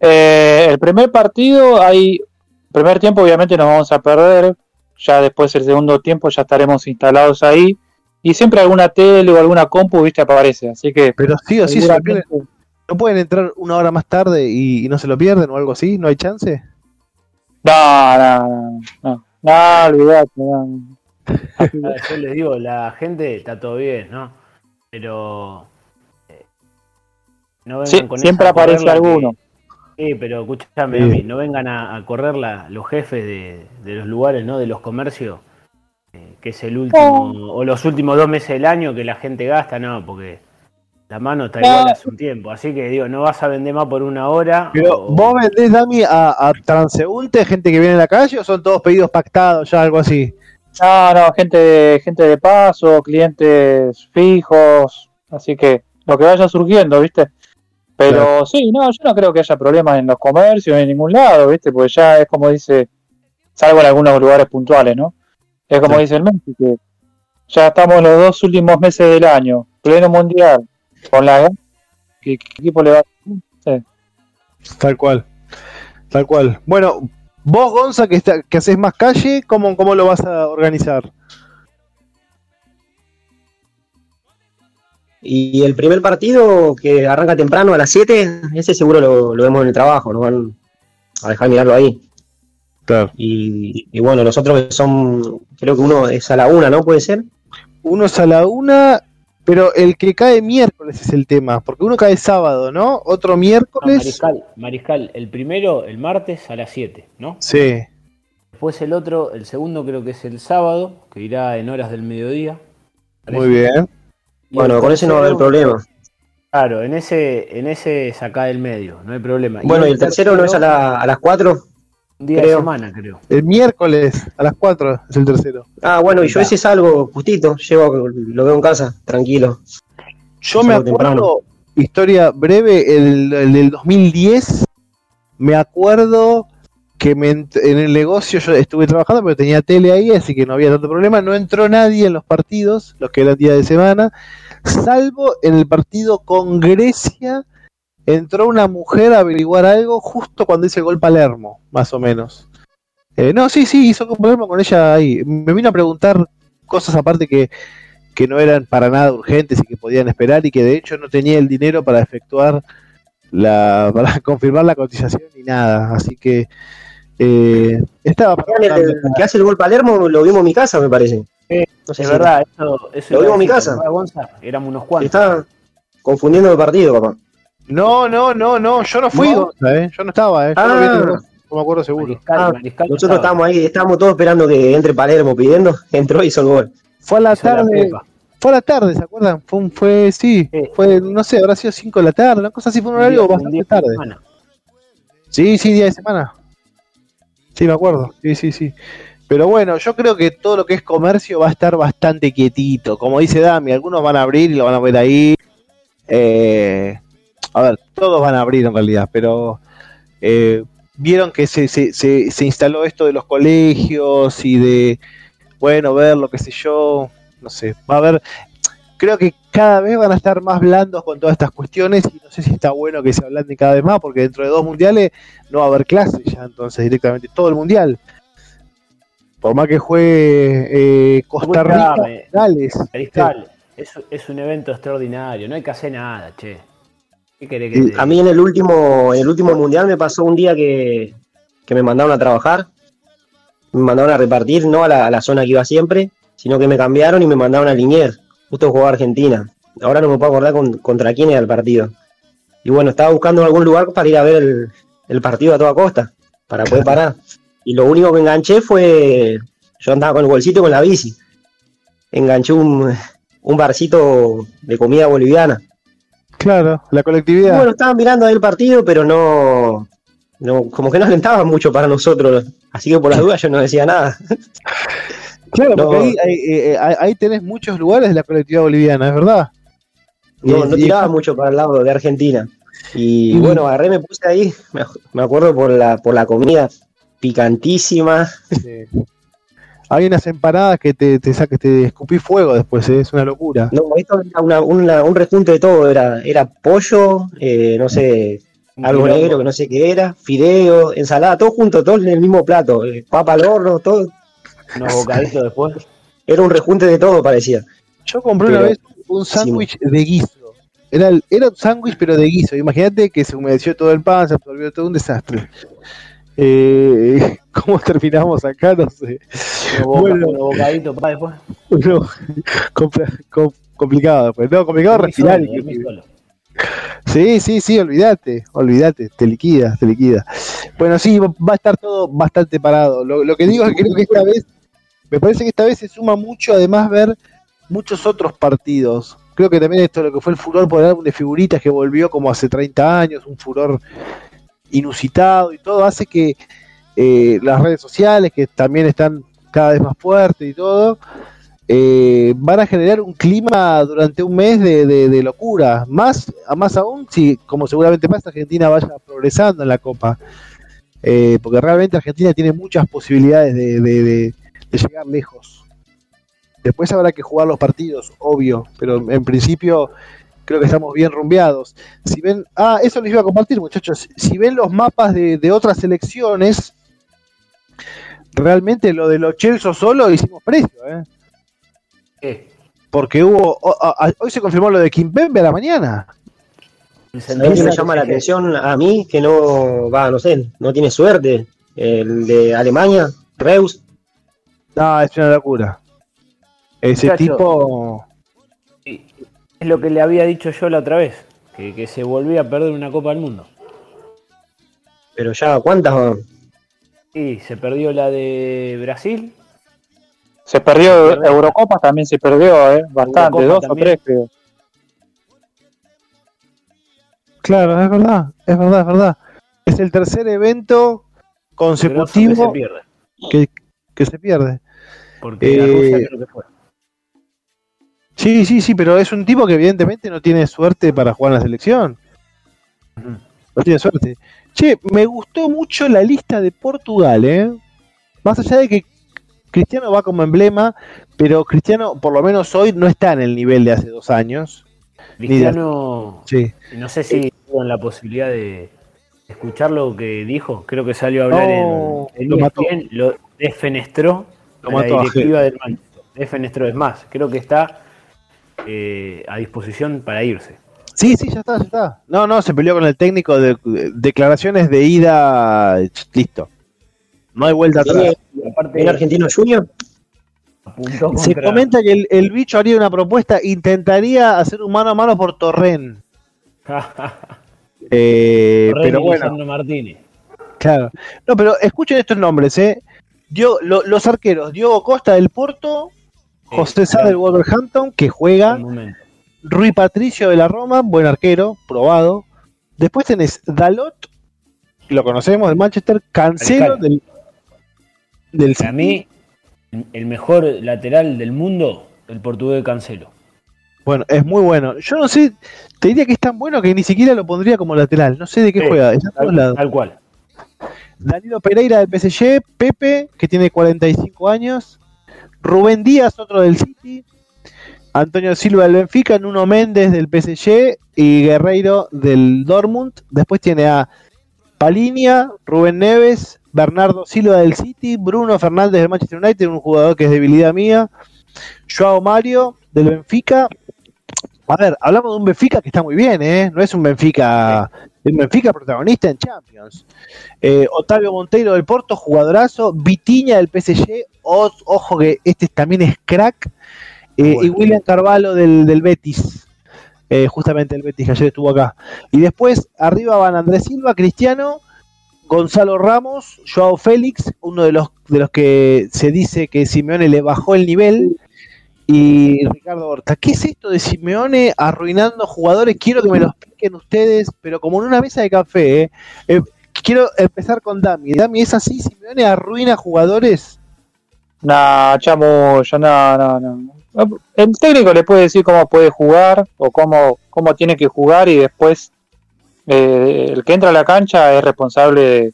Eh, el primer partido, hay primer tiempo obviamente nos vamos a perder, ya después el segundo tiempo ya estaremos instalados ahí y siempre alguna tele o alguna compu, viste, aparece, así que Pero sí o sí, seguramente-. ¿no pueden entrar una hora más tarde y, y no se lo pierden o algo así? ¿No hay chance? no, no, no, no, no, olvidate, no. Yo les digo, la gente está todo bien, ¿no? Pero. eh, no vengan Sí, con siempre aparece que- alguno. Sí, pero escúchame, Sí. Dami, no vengan a, a correr la- los jefes de, de los lugares, ¿no? De los comercios, eh, que es el último, o los últimos dos meses del año que la gente gasta, no, porque la mano está No. igual hace un tiempo. Así que digo, no vas a vender más por una hora. Pero, o- ¿vos vendés, Dami, a, a transeúntes, gente que viene en la calle o son todos pedidos pactados, ya algo así? No, no, gente de, gente de paso, clientes fijos, así que lo que vaya surgiendo, ¿viste? Pero sí, no, yo no creo que haya problemas en los comercios, en ningún lado, ¿viste? Porque ya es como dice, salvo en algunos lugares puntuales, ¿no? Es como Sí. dice el Messi, que ya estamos en los dos últimos meses del año, pleno mundial, con la que qué equipo le va Tal cual. Tal cual. Bueno, vos, Gonza, que, está, que haces más calle, ¿cómo, ¿cómo lo vas a organizar? Y el primer partido que arranca temprano a las 7, ese seguro lo, lo vemos en el trabajo, nos van a dejar mirarlo ahí. Claro. Y, y bueno, los otros que son, creo que uno es a la una, ¿no? Puede ser. Uno es a la una, pero el que cae miércoles es el tema, porque uno cae sábado, ¿no? Otro No, miércoles. Mariscal, Mariscal, el primero, el martes a las 7, ¿no? Sí. Después el otro, el segundo creo que es el sábado, que irá en horas del mediodía. Muy bien. Y Bueno, con ese no va a haber problema. Claro, en ese, en ese saca del medio, no hay problema. Bueno, y el tercero no es a, la- a las 4. Un día de semana, creo. El miércoles a las 4 es el tercero. Ah, bueno, y yo ese salgo justito, llego, lo veo en casa, tranquilo. Yo me temprano. acuerdo, historia breve, el, el del 2010, me acuerdo que me en el negocio yo estuve trabajando, pero tenía tele ahí, así que no había tanto problema. No entró nadie en los partidos, los que eran día de semana, salvo en el partido con Grecia. Entró una mujer a averiguar algo justo cuando hice el gol Palermo, más o menos. Eh, no, sí, sí, hizo gol Palermo con ella ahí. Me vino a preguntar cosas aparte que, que no eran para nada urgentes y que podían esperar y que de hecho no tenía el dinero para efectuar la para confirmar la cotización ni nada así que eh, estaba El, que hace el gol Palermo lo vimos en mi casa, me parece. Sí, No sé Es si- verdad, eso, eso Lo a en mi casa. Éramos unos cuantos. Está confundiendo el partido, papá. No no no no yo no fui ¿No? Gonza, eh, yo no estaba eh. yo Ah. no, vi me acuerdo seguro Mariscal, Ah, Mariscal Nosotros estaba. estábamos ahí, estábamos todos esperando que entre Palermo pidiendo, entró y hizo el gol. fue a la Hizo tarde fue a la tarde se acuerdan fue un- fue sí, Sí. fue no sé habrá sido 5 de la tarde una cosa así fue un Un horario bastante tarde semana. Sí, sí, día de semana. Sí, me acuerdo. Sí, sí, sí. Pero bueno, yo creo que todo lo que es comercio va a estar bastante quietito. Como dice Dami, algunos van a abrir y lo van a ver ahí. Eh, a ver, todos van a abrir en realidad, pero eh, vieron que se, se, se, se instaló esto de los colegios y de, bueno, ver lo que sé yo, no sé, va a haber, creo que cada vez van a estar más blandos con todas estas cuestiones y no sé si está bueno que se ablanden cada vez más porque dentro de dos mundiales no va a haber clases ya, entonces directamente todo el mundial. Por más que juegue eh, Costa Rica, Gales. Cristal, es, es un evento extraordinario, no hay que hacer nada, che. ¿Qué querés que te A mí en el último, en el último mundial me pasó un día que, que me mandaron a trabajar, me mandaron a repartir, no a la, a la zona que iba siempre, sino que me cambiaron y me mandaron a Liniers, justo jugaba Argentina. Ahora no me puedo acordar con- contra quién era el partido. Y bueno, estaba buscando algún lugar para ir a ver el, el partido a toda costa, para poder parar. Y lo único que enganché fue, yo andaba con el bolsito y con la bici. Enganché un, un barcito de comida boliviana. Claro, la colectividad. Bueno, estaban mirando ahí el partido, pero no, no, como que no alentaban mucho para nosotros. Así que por las dudas yo no decía nada. claro, porque no. ahí, ahí, eh, ahí- ahí tenés muchos lugares de la colectividad boliviana, es verdad. No, no tiraba mucho para el lado de Argentina. Y bueno, agarré, me puse ahí, me, me acuerdo por la, por la comida picantísima. Sí. Hay unas empanadas que te, te, saca- te escupí fuego después, ¿eh? es una locura. No, esto era una- una- un rejunte de todo, era, era pollo, eh, no sé, algo negro que no sé qué era, fideo, ensalada, todo junto, todo en el mismo plato, eh, papa al horno, todo. Unos bocaditos después. Era un rejunte de todo, parecía. Yo compré una vez un sándwich de guiso. Era, el- era un sándwich pero de guiso. Imagínate que se humedeció todo el pan, se absorbió todo un desastre. Eh, ¿Cómo terminamos acá? No sé. Boca- Bueno. unos bocaditos para después. No, compl- com- complicado, pues. No, complicado Dormí respirar. solo. Sí, sí, sí, olvídate, olvídate, te liquida, te liquida. Bueno, sí, va a estar todo bastante parado. Lo, lo que digo es que creo que esta vez, me parece que esta vez se suma mucho, además, ver muchos otros partidos. Creo que también esto, lo que fue el furor por el álbum de figuritas que volvió como hace 30 años, un furor inusitado y todo, hace que eh, las redes sociales, que también están cada vez más fuertes y todo, eh, van a generar un clima durante un mes de, de- locura. Más, más aún, si, como seguramente pasa, Argentina vaya progresando en la Copa. Eh, porque realmente Argentina tiene muchas posibilidades de, de- de- de llegar lejos. Después habrá que jugar los partidos, obvio, pero en principio creo que estamos bien rumbeados. Si ven, ah, eso les iba a compartir, muchachos. Si ven los mapas de, de otras selecciones, realmente lo de los Chelsea solo hicimos precio, ¿eh? ¿Qué? Porque hubo. hoy se confirmó lo de Kimpembe a la mañana. El ¿Sabés qué me llama la atención a mí? Que no, va, no sé, no tiene suerte. El de Alemania, Reus, No, es una locura. Ese Muchacho. tipo. Sí, Es lo que le había dicho yo la otra vez, que, que se volvía a perder una Copa del Mundo. pero ya, ¿cuántas? van? Y se perdió la de Brasil, Se perdió Se perdió. Eurocopa, también se perdió, ¿eh? Bastante, Eurocopa dos también. o tres, creo. Claro, es verdad, es verdad, es verdad. Es el tercer evento que se consecutivo pierde. que, que se pierde. Porque la Eh, Rusia creo que fue. Sí, sí, sí, pero es un tipo que evidentemente no tiene suerte para jugar en la selección. No tiene suerte. Che, me gustó mucho la lista de Portugal, ¿eh? Más allá de que Cristiano va como emblema, pero Cristiano, por lo menos hoy, no está en el nivel de hace dos años. Cristiano, Sí. no sé si tuvo la posibilidad de escuchar lo que dijo. Creo que salió a hablar No, en, en lo mató. ESPN, lo defenestró Lo a mató la a directiva del Manchester. Defenestró, es más, creo que está eh, a disposición para irse. Sí, sí, ya está, ya está. No, no, se peleó con el técnico de declaraciones de ida, listo. No hay vuelta atrás. ¿Tiene, Aparte, ¿tiene Argentino Junior? apuntó Se contra- comenta que el, el bicho haría una propuesta, intentaría hacer un mano a mano por Torren. Eh, Torren pero y bueno, Martínez. claro. No, pero escuchen estos nombres, ¿eh? Dio- lo- los arqueros, Diogo Costa del Porto, José Sá del Wolverhampton, que juega. Rui Patricio de la Roma, buen arquero, probado. Después tenés Dalot, lo conocemos, del Manchester, Cancelo del, del Para mí, el mejor lateral del mundo, el portugués Cancelo. Bueno, es muy bueno. Yo no sé, te diría que es tan bueno que ni siquiera lo pondría como lateral. No sé de qué Sí, juega, está Tal, tal cual. Danilo Pereira del PSG, Pepe, que tiene 45 años, Rubén Díaz, otro del City, Antonio Silva del Benfica, Nuno Méndez del PSG y Guerreiro del Dortmund. Después tiene a Palinia, Rubén Neves, Bernardo Silva del City, Bruno Fernández del Manchester United, un jugador que es debilidad mía, Joao Mario del Benfica. A ver, hablamos de un Benfica que está muy bien, ¿eh? No es un Benfica, Benfica protagonista en Champions. Eh, Otavio Monteiro del Porto, jugadorazo. Vitiña del PSG, o- ojo que este también es crack. Eh, Bueno. Y William Carvalho del, del Betis, eh, justamente el Betis que ayer estuvo acá. Y después arriba van Andrés Silva, Cristiano, Gonzalo Ramos, Joao Félix, uno de los, de los que se dice que Simeone le bajó el nivel, y Ricardo Horta. ¿Qué es esto de Simeone arruinando jugadores? Quiero que me lo expliquen ustedes, pero como en una mesa de café. ¿eh? Eh, quiero empezar con Dami. Dami, ¿es así? ¿Simeone arruina jugadores? No, chamullo, no, no, no. El técnico le puede decir cómo puede jugar o cómo, cómo tiene que jugar y después eh, el que entra a la cancha es responsable de,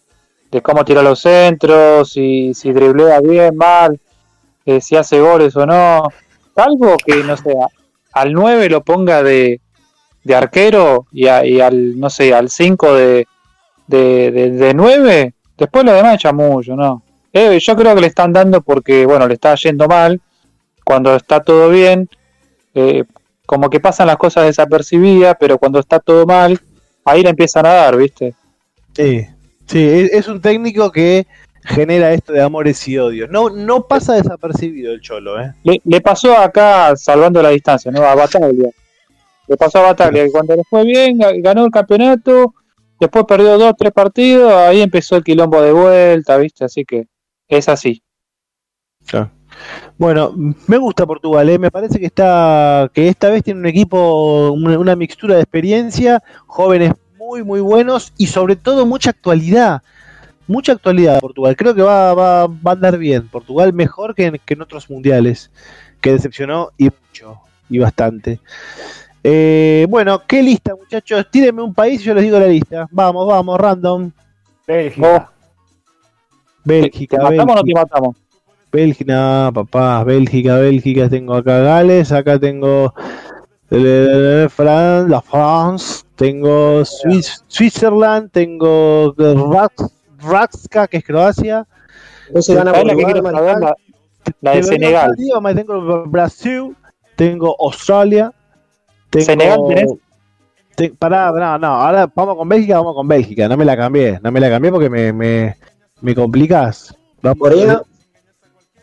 de cómo tira los centros, si, si driblea bien, mal, eh, si hace goles o no. Algo que, no sé, al 9 lo ponga de, de arquero y, al, no sé, al 5 de, de, de, de 9, después lo demás es chamullo, ¿no? Eh, yo creo que le están dando porque, bueno, le está yendo mal. Cuando está todo bien, eh, como que pasan las cosas desapercibidas, pero cuando está todo mal, ahí le empiezan a dar, ¿viste? Sí, sí, es, es un técnico que genera esto de amores y odios. No, no pasa desapercibido el Cholo, ¿eh? Le, le pasó acá, salvando la distancia, ¿no? A Bataglia. Le pasó a Bataglia, que cuando le fue bien, ga- ganó el campeonato, después perdió dos, tres partidos, ahí empezó el quilombo de vuelta, ¿viste? Así que es así. Bueno, me gusta Portugal, ¿eh? me parece que está que esta vez tiene un equipo, una, una mixtura de experiencia, jóvenes muy muy buenos y sobre todo mucha actualidad, mucha actualidad Portugal. Creo que va, va, va a andar bien. Portugal mejor que en, que en otros mundiales, que decepcionó y mucho y bastante. Eh, bueno, ¿qué lista, muchachos? Tírenme un país y yo les digo la lista. Vamos, vamos, random. Bélgica. Bélgica, ¿Te matamos o no te Bélgica. matamos? Bélgica, papá, Bélgica, Bélgica, tengo acá Gales, acá tengo eh, Fran- la France, tengo Swiss, Switzerland, tengo Rax- Rakska, que es Croacia, se gana ¿Sabés la que quiero saber? La, la de Senegal. tengo Brasil, tengo Australia, tengo... ¿Senegal tenés? te- pará, no, no, ahora vamos con Bélgica, vamos con Bélgica, no me la cambié, no me la cambié porque me, me, me complicás. Vamos, Corea,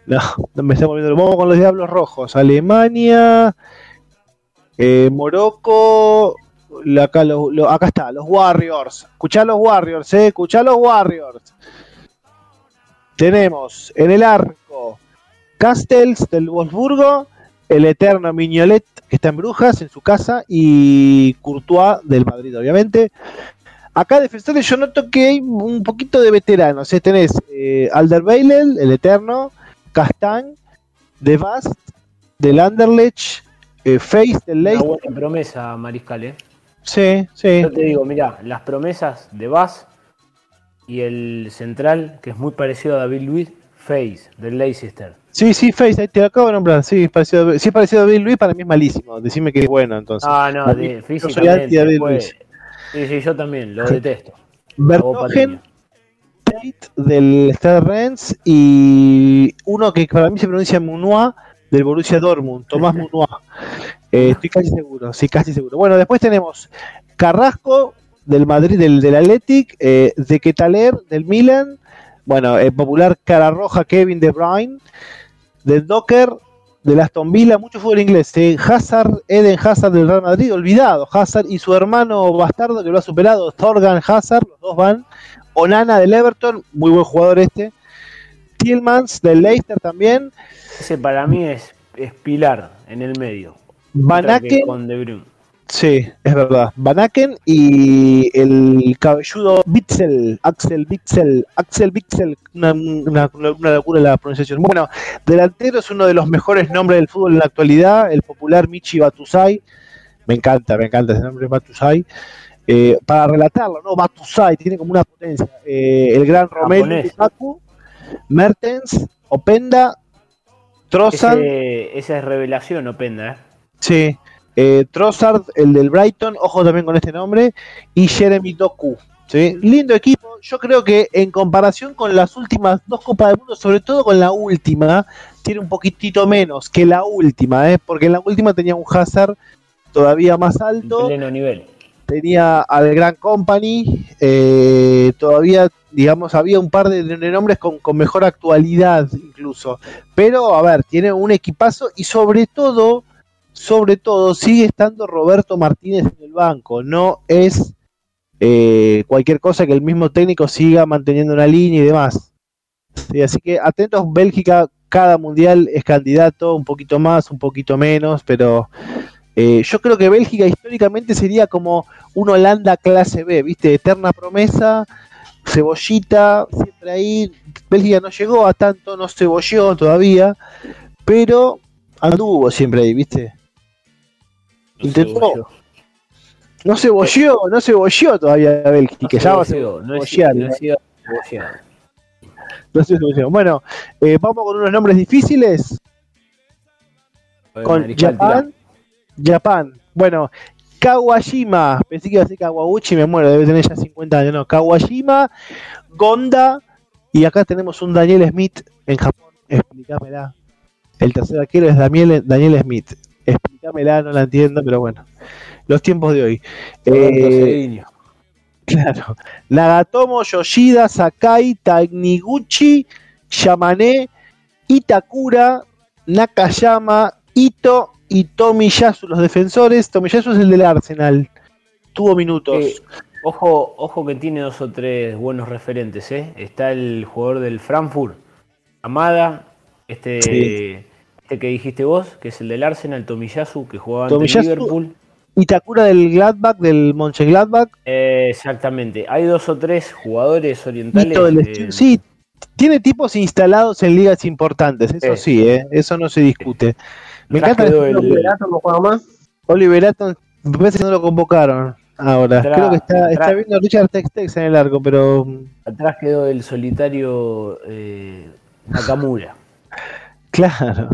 No, no me está moviendo. Vamos con los Diablos Rojos. Alemania, eh, Morocco. Acá, lo- lo- acá está, los Warriors. Escuchá los Warriors, eh. Escuchá los Warriors. Tenemos en el arco Castells del Wolfsburgo, el eterno Mignolet que está en Brujas, en su casa, y Courtois del Madrid, obviamente. Acá defensores yo noto que hay un poquito de veteranos. ¿eh? Tenés eh, Alderweireld, el eterno, Castan, De Bast, del Anderlecht, eh, Face del Una Leicester. buena promesa, Mariscal, ¿eh? Sí, sí. Yo te digo, mira, las promesas de Bass y el central, que es muy parecido a David Luiz, Face, del Leicester. Sí, sí, Face, ahí te lo acabo de nombrar. Sí, parecido, a- es parecido a David Luis, para mí es malísimo. Decime que es bueno, entonces. Ah, no, mí- de, yo soy físicamente. David Luiz. Sí, sí, yo también, lo detesto. Bertogen. Tate del Stade Rennes y uno que para mí se pronuncia Munois del Borussia Dortmund, Tomás Munois. Eh, estoy casi seguro, sí, casi seguro. Bueno, después tenemos Carrasco del Madrid, del, del Athletic, eh, de Quetaler del Milan, bueno, el popular cara roja Kevin De Bruyne, del Docker, del Aston Villa, mucho fútbol inglés. eh, Hazard, Eden Hazard del Real Madrid, olvidado. Hazard y su hermano bastardo que lo ha superado, Thorgan Hazard, los dos van. Onana del Everton, muy buen jugador este. Tillmans del Leicester también. Ese para mí es, es pilar en el medio. Van Aken, Con De Bruyne. sí, es verdad. Van Aken y el cabelludo Bitzel, Axel Bitzel, Axel Bitzel, una, una, una locura la pronunciación. Bueno, delantero es uno de los mejores nombres del fútbol en la actualidad, el popular Michi Batusai. Me encanta, me encanta ese nombre Batusai. eh, para relatarlo, ¿no? Batusai, tiene como una potencia. Eh, el gran Romelu. Lukaku, Mertens, Openda, Trossard, Ese- esa es revelación, Openda, ¿eh? Sí, eh, Trossard, el del Brighton, ojo también con este nombre, y Jeremy Doku. ¿sí? Lindo equipo, yo creo que en comparación con las últimas dos Copas del Mundo, sobre todo con la última, tiene un poquitito menos que la última, ¿eh? porque en la última tenía un Hazard todavía más En alto, pleno nivel. tenía al Gran Company, eh, todavía, digamos, había un par de, de nombres con, con mejor actualidad incluso. Pero, a ver, tiene un equipazo y sobre todo, sobre todo, sigue estando Roberto Martínez en el banco. No es eh, cualquier cosa que el mismo técnico siga manteniendo una línea y demás. Sí, así que atentos, Bélgica, cada mundial es candidato, un poquito más, un poquito menos, pero eh, yo creo que Bélgica históricamente sería como un Holanda clase B, ¿viste? Eterna promesa, cebollita, siempre ahí. Bélgica no llegó a tanto, no cebolleó todavía, pero anduvo siempre ahí, ¿viste? Intentó. No cebolleó, no cebolleó todavía Bélgica, que ya va a No, no no ¿no? No se cebolleó. Bueno, eh, vamos con unos nombres difíciles. con Mariscal, Japán. Japán. Bueno, Kawashima. Pensé que iba a decir Kawaguchi, me muero, debe tener ya 50 años. No, Kawashima, Gonda. Y acá tenemos un Daniel Smith en Japón. Explícamela. El tercer arquero es Daniel, Daniel Smith. Explícamela, no la entiendo, pero bueno. Los tiempos de hoy. Eh. Claro. Nagatomo, Yoshida, Sakai, Taniguchi, Yamane, Itakura, Nakayama, Ito y Tomiyasu, los defensores. Tomiyasu es el del Arsenal. Tuvo minutos. Eh, ojo, ojo que tiene dos o tres buenos referentes, ¿eh? Está el jugador del Frankfurt, Amada, este, Sí. Este que dijiste vos, que es el del Arsenal, Tomiyasu, que jugaba ante Tomiyasu, Liverpool. Itakura del Gladbach, del Mönchengladbach. Eh, exactamente. Hay dos o tres jugadores orientales. Del eh, Sí, tiene tipos instalados en ligas importantes. Eso Eh. sí, ¿eh? eso no se discute. Me Atrás encanta el- no juega más. Oliver Atom, me parece que no lo convocaron ahora. Atrás- Creo que está, está viendo Richard Tex Tex en el arco, pero Atrás quedó el solitario eh, Nakamura. Claro.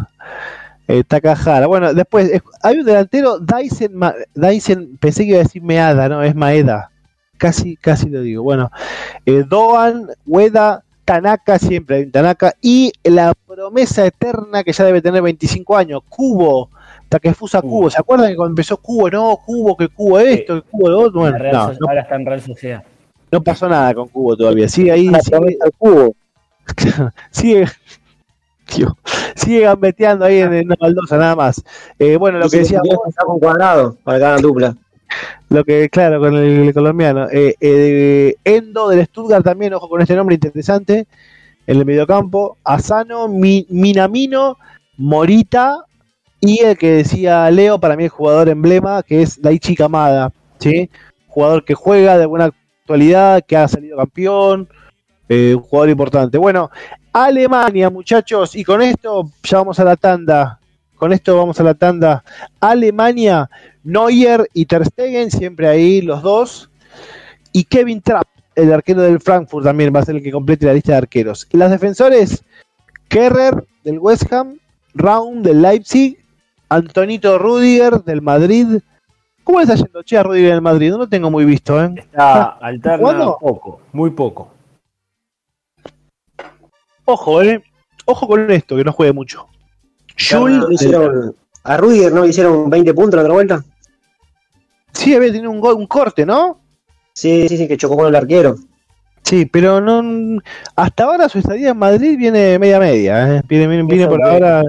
Eh, Takahara. Bueno, después eh, hay un delantero, Dyson, Ma- Dyson, pensé que iba a decir Meada, no, es Maeda. Casi, casi lo digo. Bueno, eh, Doan, Ueda, Tanaka, siempre hay un Tanaka, y la promesa eterna que ya debe tener 25 años, Cubo, Takefusa Cubo. ¿Se acuerdan que cuando empezó Cubo, no, Cubo, que Cubo esto, que Cubo lo otro? Bueno, no, no, Ahora está en Real Sociedad. no pasó nada con Cubo todavía. Sigue ahí, sigue, cubo. sigue, Dios, sigue gambeteando ahí en, en Baldosa, nada más. Eh, bueno, lo que decía juntar con cuadrado para hagan dupla. Lo que, claro, con el, el colombiano. Eh, eh, Endo del Stuttgart también, ojo con este nombre interesante. En el mediocampo. Asano, Mi- Minamino, Morita. Y el que decía Leo, para mí el jugador emblema, que es Daichi Kamada. ¿sí? Jugador que juega de buena actualidad, que ha salido campeón. eh, un jugador importante. Bueno, Alemania, muchachos. Y con esto ya vamos a la tanda. Con esto vamos a la tanda. Alemania. Neuer y Ter Stegen, siempre ahí los dos. Y Kevin Trapp, el arquero del Frankfurt, también va a ser el que complete la lista de arqueros. Los defensores, Kerrer del West Ham, Raum del Leipzig, Antonito Rudiger del Madrid. ¿Cómo le está yendo, che, a Rudiger del Madrid? No lo tengo muy visto, ¿eh? Está alterna ¿jugando? poco, muy poco. Ojo, ¿eh? Ojo con esto, que no juegue mucho. Schul, ¿No le hicieron- a Rudiger no hicieron 20 puntos la otra vuelta. sí, había tenido un, gol, un corte, ¿no? Sí, sí, sí, que chocó con el arquero. Sí, pero no. Hasta ahora su estadía en Madrid viene media media, ¿eh? Viene, viene, viene por que- ahora.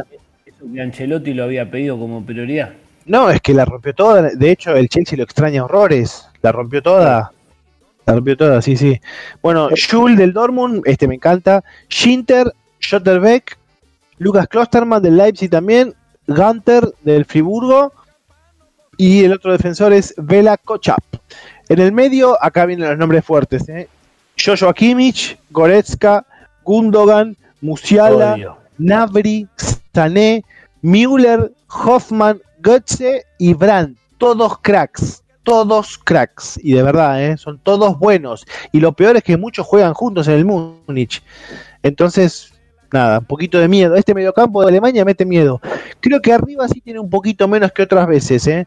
Eso que Ancelotti lo había pedido como prioridad. No, es que la rompió toda. De hecho, el Chelsea lo extraña horrores. La rompió toda. La rompió toda, sí, sí. Bueno, Schul del Dortmund, este me encanta. Schinter, Schotterbeck, Lucas Klosterman del Leipzig también. Gunter del Friburgo. Y el otro defensor es Vela Kochap. En el medio, acá vienen los nombres fuertes. ¿eh? Joshua Kimmich, Goretzka, Gundogan, Musiala, Odio. Navri, Sané, Müller, Hoffman, Götze y Brandt. Todos cracks. Todos cracks, y de verdad, ¿eh? son todos buenos. Y lo peor es que muchos juegan juntos en el Múnich. Entonces, nada, un poquito de miedo. Este mediocampo de Alemania mete miedo. Creo que arriba sí tiene un poquito menos que otras veces. ¿eh?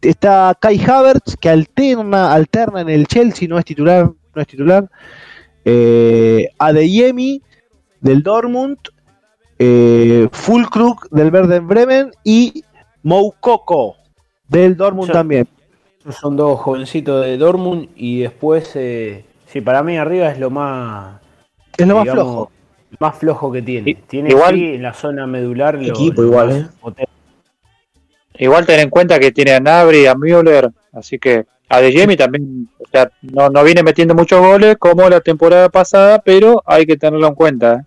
Está Kai Havertz, que alterna, alterna en el Chelsea, no es titular, no es titular. Eh, Adeyemi del Dortmund, eh, Fulkrug del Werder Bremen y Moukoko del Dortmund Yo- también. Son dos jovencitos de Dortmund y después, eh, sí, para mí arriba es lo más, Es lo más digamos, flojo. más flojo que tiene. Tiene igual- sí, en la zona medular lo- Equipo lo igual, eh. potente. Igual ten en cuenta que tiene a Nabri, a Müller, así que a De Jemi también, o sea, no, no viene metiendo muchos goles como la temporada pasada, pero hay que tenerlo en cuenta. ¿eh?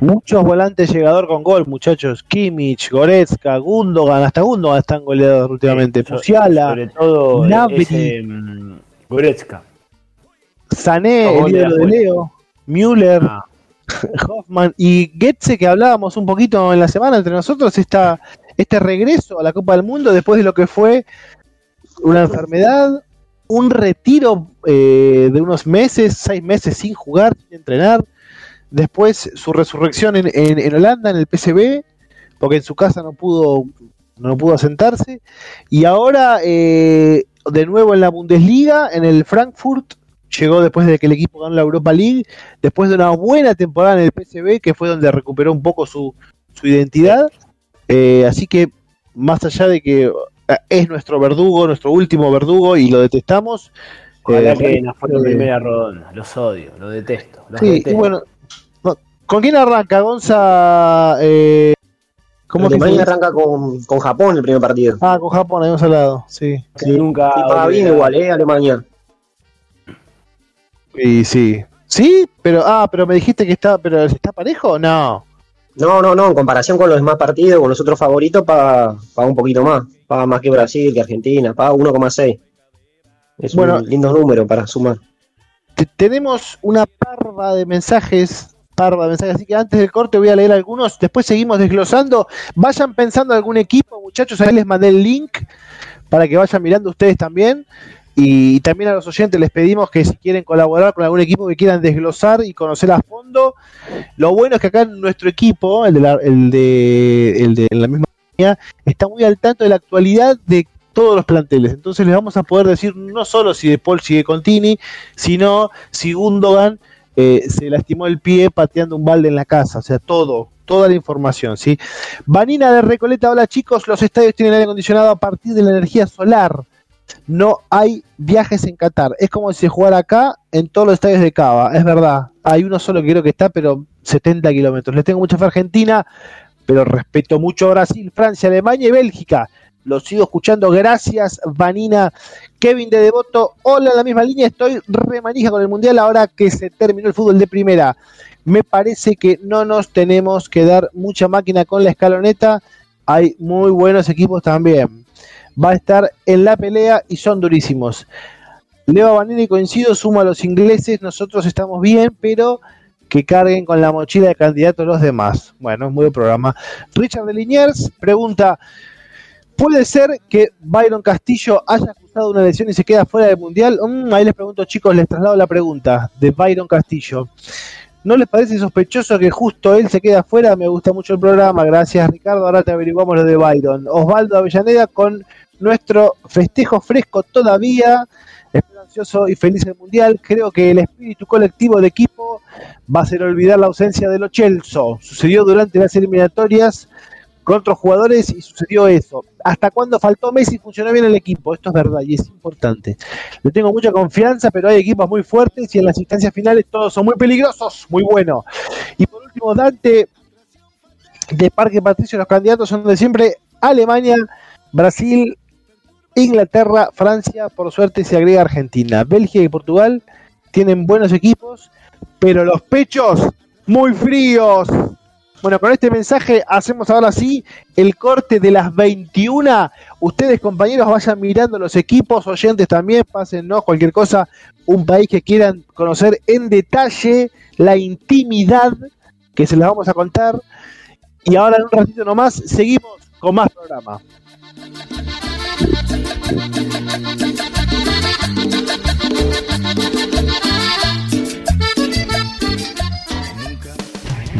Muchos volantes llegador con gol, muchachos. Kimmich, Goretzka, Gundogan, hasta Gundogan están goleados últimamente. So- Musiala, Sobre todo ese mm, Goretzka. Sané, el ídolo de. Leo, Müller, Ah, Hoffman y Goetze, que hablábamos un poquito en la semana entre nosotros, esta, este regreso a la Copa del Mundo después de lo que fue una enfermedad, un retiro eh, de unos meses, seis meses sin jugar, sin entrenar, después su resurrección en, en- en Holanda, en el PSV, porque en su casa no pudo, no pudo asentarse, y ahora eh, de nuevo en la Bundesliga, en el Frankfurt, llegó después de que el equipo ganó la Europa League, después de una buena temporada en el PSV, que fue donde recuperó un poco su, su identidad. Eh, así que, más allá de que eh, es nuestro verdugo, nuestro último verdugo, y lo detestamos. ojalá eh, que nos fuera en eh, primera ronda. Los odio, los detesto. Los sí, y detesto. bueno, no, ¿con quién arranca, Gonza? Eh, ¿Cómo es que se Alemania arranca con, con Japón el primer partido. Ah, con Japón, habíamos hablado, sí. Que nunca Sí, paga bien igual, ¿eh? Alemania. Y sí. ¿Sí? Pero, ah, pero me dijiste que está, pero ¿está parejo? No. No, no, no, en comparación con los demás partidos, con los otros favoritos, paga, paga un poquito más. Paga más que Brasil, que Argentina, paga 1,6. Es Bueno. un lindo número para sumar. Te- tenemos una parva de mensajes, parva de mensajes, así que antes del corte voy a leer algunos, después seguimos desglosando. Vayan pensando algún equipo, muchachos, ahí les mandé el link para que vayan mirando ustedes también. Y también a los oyentes les pedimos que si quieren colaborar con algún equipo que quieran desglosar y conocer a fondo, lo bueno es que acá en nuestro equipo, el de la, el de, el de la misma línea, está muy al tanto de la actualidad de todos los planteles. Entonces les vamos a poder decir no solo si De Paul sigue con Tini, sino si Gundogan eh, se lastimó el pie pateando un balde en la casa, o sea, todo, toda la información, ¿sí? Vanina de Recoleta, hola chicos, los estadios tienen aire acondicionado a partir de la energía solar. No hay viajes en Qatar. Es como si se jugara acá en todos los estadios de Cava, es verdad. Hay uno solo que creo que está, pero 70 kilómetros. Les tengo mucha fe a Argentina, pero respeto mucho a Brasil, Francia, Alemania y Bélgica. Lo sigo escuchando. Gracias, Vanina. Kevin de Devoto. Hola, en la misma línea. Estoy remanija con el Mundial ahora que se terminó el fútbol de primera. Me parece que no nos tenemos que dar mucha máquina con la escaloneta. Hay muy buenos equipos también. Va a estar en la pelea y son durísimos. Leo Vanini coincido, suma a los ingleses. Nosotros estamos bien, pero que carguen con la mochila de candidatos los demás. Bueno, muy buen programa. Richard de Liniers pregunta: ¿Puede ser que Byron Castillo haya acusado una lesión y se queda fuera del mundial? Mm, ahí les pregunto, chicos, les traslado la pregunta de Byron Castillo. ¿No les parece sospechoso que justo él se queda fuera? Me gusta mucho el programa, gracias Ricardo. Ahora te averiguamos lo de Byron. Osvaldo Avellaneda con nuestro festejo fresco todavía. Estoy ansioso y feliz del mundial. Creo que el espíritu colectivo de equipo va a ser olvidar la ausencia de Lo Celso. Sucedió durante las eliminatorias con otros jugadores y sucedió eso. Hasta cuando faltó Messi funcionó bien el equipo, esto es verdad y es importante. Le tengo mucha confianza, pero hay equipos muy fuertes y en las instancias finales todos son muy peligrosos, muy bueno. Y por último, Dante de Parque Patricio, los candidatos son de siempre Alemania, Brasil, Inglaterra, Francia, por suerte se agrega Argentina. Bélgica y Portugal tienen buenos equipos, pero los pechos muy fríos. Bueno, con este mensaje hacemos ahora sí el corte de las 21. Ustedes, compañeros, vayan mirando los equipos, oyentes también, pásennos cualquier cosa, un país que quieran conocer en detalle, la intimidad, que se las vamos a contar. Y ahora en un ratito nomás seguimos con más programa.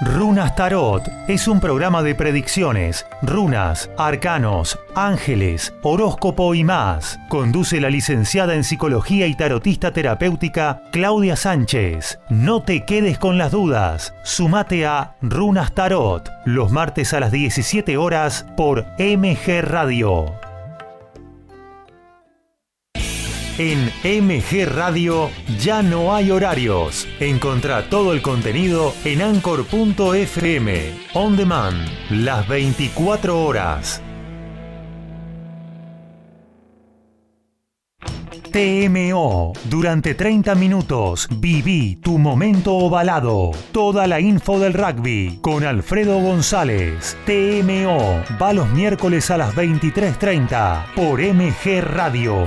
Runas Tarot es un programa de predicciones, runas, arcanos, ángeles, horóscopo y más. Conduce la licenciada en psicología y tarotista terapéutica Claudia Sánchez. No te quedes con las dudas. Sumate a Runas Tarot los martes a las 17 horas por MG Radio. MG Radio ya no hay horarios. Encontrá todo el contenido en anchor.fm. On demand, las 24 horas. TMO. Durante 30 minutos viví tu momento ovalado. Toda la info del rugby con Alfredo González. TMO. Va los miércoles a las 23.30 por MG Radio.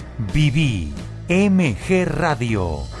Viví MG Radio.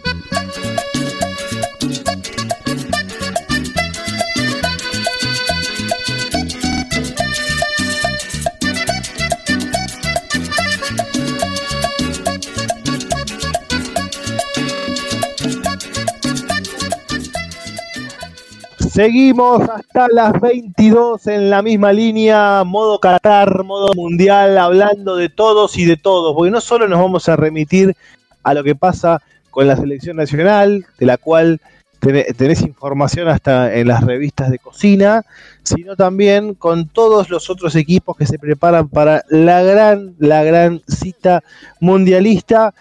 Seguimos hasta las 22 en la misma línea, modo Qatar, modo mundial, hablando de todos y de todos, porque no solo nos vamos a remitir a lo que pasa con la selección nacional, de la cual tené- tenés información hasta en las revistas de cocina, sino también con todos los otros equipos que se preparan para la gran, la gran cita mundialista.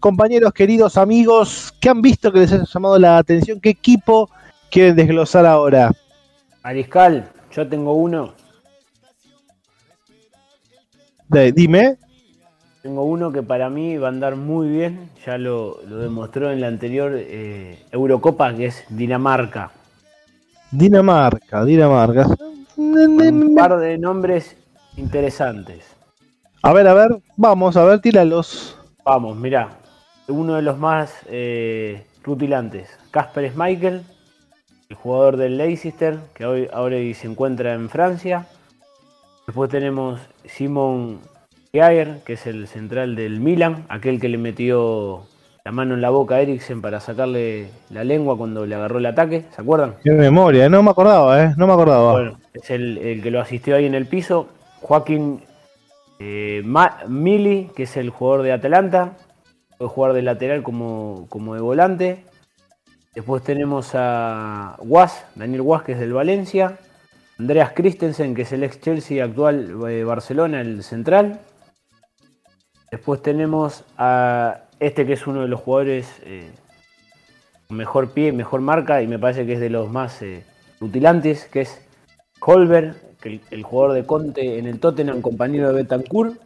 Compañeros, queridos amigos, ¿qué han visto que les haya llamado la atención? ¿Qué equipo quieren desglosar ahora? Mariscal, yo tengo uno. De- dime. Tengo uno que para mí va a andar muy bien. Ya lo, lo demostró en la anterior eh, Eurocopa, que es Dinamarca. Dinamarca, Dinamarca. Un par de nombres interesantes. A ver, a ver, vamos, a ver, tíralos. Vamos, mirá. Uno de los más eh, rutilantes. Casper Schmeichel, el jugador del Leicester, que hoy ahora se encuentra en Francia. Después tenemos Simon Jair, que es el central del Milan, aquel que le metió la mano en la boca a Eriksen para sacarle la lengua cuando le agarró el ataque. ¿Se acuerdan? Qué memoria, no me acordaba, ¿eh? No me acordaba. Bueno, es el, el que lo asistió ahí en el piso. Joaquín eh, Mili, que es el jugador de Atalanta. Puede jugar de lateral como, como de volante. Después tenemos a Was, Daniel Was, que es del Valencia. Andreas Christensen, que es el ex Chelsea actual eh, Barcelona, el central. Después tenemos a este que es uno de los jugadores eh, mejor pie, mejor marca y me parece que es de los más eh, rutilantes, que es Holber, que el, el jugador de Conte en el Tottenham, compañero de Betancourt.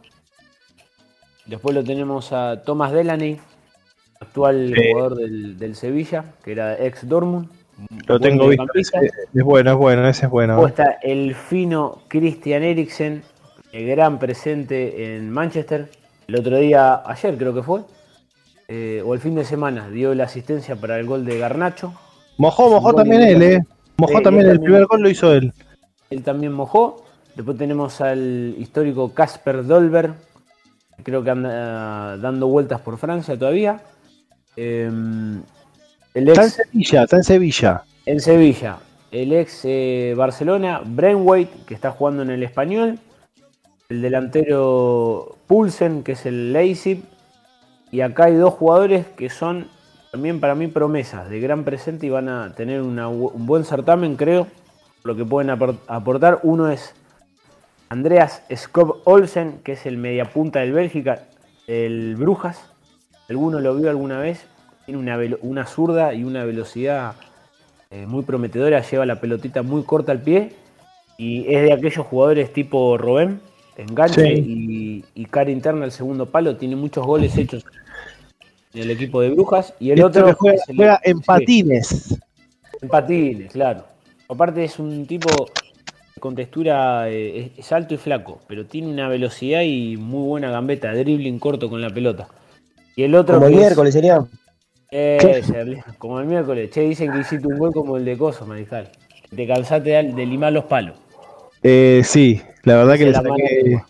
Después lo tenemos a Thomas Delaney, actual Sí. jugador del, del Sevilla, que era ex Dortmund. Lo tengo visto. Es, es bueno, es bueno, ese es bueno. Después está el fino Christian Eriksen, el gran presente en Manchester. El otro día, ayer creo que fue, eh, o el fin de semana, dio la asistencia para el gol de Garnacho. Mojó, mojó también él, ¿eh? Mojó también, el también. primer gol lo hizo él. Él también mojó. Después tenemos al histórico Casper Dolber, creo que anda eh, dando vueltas por Francia todavía. Eh, el Está en Sevilla, está en Sevilla. en Sevilla. El ex eh, Barcelona, Brainwaite, que está jugando en el español. El delantero Pulsen, que es el Leipzig. Y acá hay dos jugadores que son también para mí promesas de gran presente y van a tener una un buen certamen, creo, lo que pueden apor- aportar. Uno es Andreas Skov Olsen, que es el mediapunta del Bélgica, el Brujas. ¿Alguno lo vio alguna vez? Tiene una, una zurda y una velocidad eh, muy prometedora, lleva la pelotita muy corta al pie y es de aquellos jugadores tipo Robén, enganche y, y cara interna al segundo palo, tiene muchos goles hechos en el equipo de Brujas y el Esto otro juega, el- juega en patines. en patines, claro. Aparte es un tipo con textura, eh, es alto y flaco, pero tiene una velocidad y muy buena gambeta, dribbling corto con la pelota. Y el otro Como el miércoles sería. ese, como el miércoles. Che, dicen que hiciste un gol como el de Coso, Mariscal. Te cansaste de, de limar los palos. Eh, sí, la verdad que le saqué,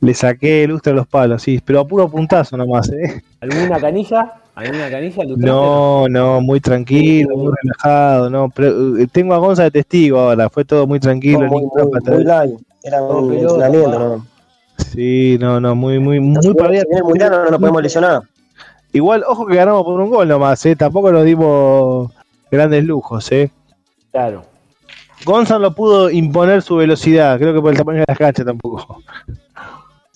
le saqué lustre a los palos, sí, pero a puro puntazo nomás, ¿eh? ¿Alguna canilla? ¿Alguna canilla? No, no, muy tranquilo, muy relajado, no, pero, eh, tengo a Gonza de testigo ahora, fue todo muy tranquilo, muy, ninguna muy, muy light. Era un entrenamiento. ¿no? Sí, no, no, muy, muy, muy en el mundial no nos podemos lesionar. Igual, ojo que ganamos por un gol nomás, ¿eh? Tampoco nos dimos grandes lujos, ¿eh? Claro. Gonzalo no pudo imponer su velocidad, creo que por el tamaño de las canchas tampoco.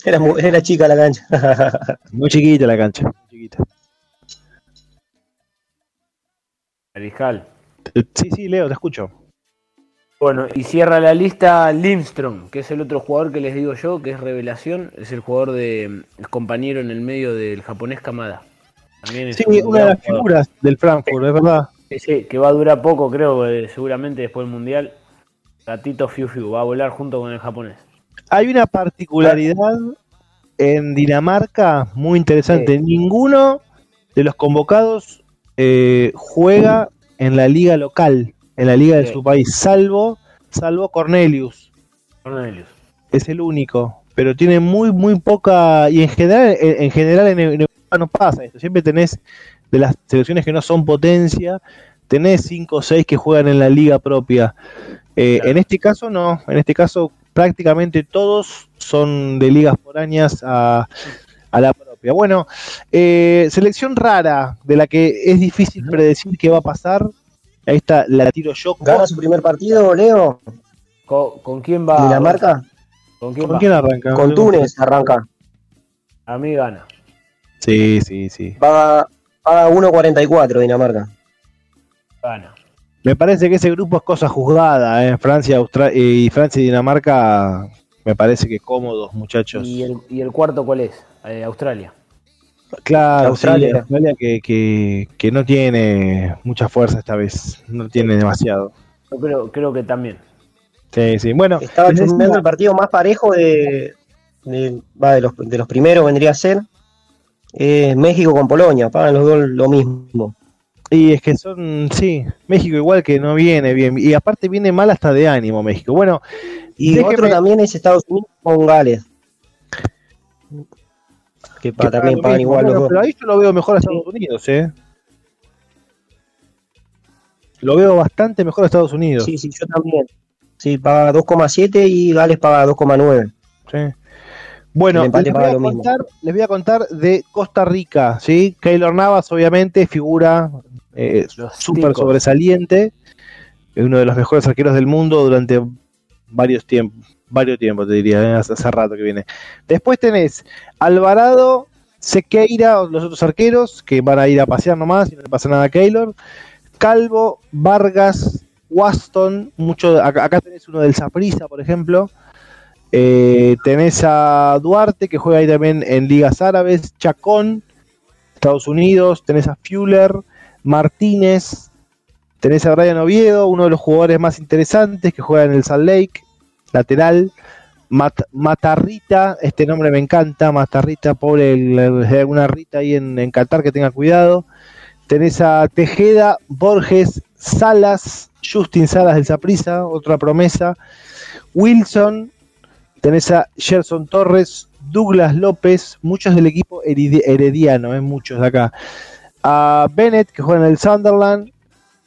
Era, era chica la cancha. Muy chiquita la cancha, muy chiquita. Mariscal. Eh, Sí, sí, Leo, te escucho. Bueno, y cierra la lista Lindstrom, que es el otro jugador que les digo yo, que es revelación. Es el jugador de el compañero en el medio del japonés Kamada. También Sí, un una de las jugador. figuras del Frankfurt, es verdad. Sí, sí, que va a durar poco, creo, eh, seguramente después del Mundial. Gatito Fiu Fiu va a volar junto con el japonés. Hay una particularidad en Dinamarca muy interesante. Ninguno de los convocados eh, juega en la liga local, en la liga de su país, salvo, salvo Cornelius. Cornelius. Es el único. Pero tiene muy, muy poca. Y en general, en, en general en, en Europa no pasa esto. Siempre tenés de las selecciones que no son potencia, tenés 5 o 6 que juegan en la liga propia. Eh, Claro. En este caso no. En este caso prácticamente todos son de ligas foráneas a, a la propia. propia. Bueno, eh, selección rara, de la que es difícil predecir qué va a pasar. Ahí está, la tiro yo. ¿Gana su primer partido, Leo? ¿Con, con quién va? ¿Dinamarca? ¿Con quién ¿Con va? quién arranca? Con Túnez arranca. A mí gana. Sí, sí, sí. Paga, paga 1.44 Dinamarca. Gana. Me parece que ese grupo es cosa juzgada, ¿eh? Francia, Austra- y Francia y Dinamarca, me parece que cómodos, muchachos. ¿Y el, y el cuarto cuál es? Eh, Australia. Claro, Australia. sí, Australia que, que, que no tiene mucha fuerza esta vez, no tiene demasiado. Yo creo, creo que también. Sí, sí. Bueno, Estaba decía- el partido más parejo de, de, va, de, los, de los primeros, vendría a ser eh, México con Polonia. Pagan los dos lo mismo. Y es que son, sí, México igual que no viene bien. Y aparte viene mal hasta de ánimo México. Bueno, Y Déjeme- otro también es Estados Unidos con Gales. Que también pagan igual Bueno, los Pero dos. ahí yo lo veo mejor a Estados Unidos, ¿eh? Lo veo bastante mejor a Estados Unidos. Sí, sí, yo también. Sí, paga 2,7 y Gales paga 2,9. Sí. Bueno, les voy, a contar, les voy a contar de Costa Rica, ¿sí? Keylor Navas, obviamente, figura eh, súper sobresaliente, es uno de los mejores arqueros del mundo durante varios tiempos, varios tiempos te diría, ¿eh? hace, hace rato que viene. Después tenés Alvarado, Sequeira, los otros arqueros, que van a ir a pasear nomás y no le pasa nada a Keylor. Calvo, Vargas, Waston, mucho, acá, acá tenés uno del Saprissa, por ejemplo. Eh, tenés a Duarte, que juega ahí también en ligas árabes, Chacón, Estados Unidos, tenés a Fuller, Martínez, tenés a Brian Oviedo, uno de los jugadores más interesantes que juega en el Salt Lake, lateral. Mat- Matarrita, este nombre me encanta, Matarrita, pobre, alguna Rita ahí en, en Qatar que tenga cuidado. Tenés a Tejeda, Borges, Salas, Justin Salas del Saprissa, otra promesa. Wilson, tenés a Gerson Torres, Douglas López, muchos del equipo heredi- herediano, eh, muchos de acá. A Bennett, que juega en el Sunderland.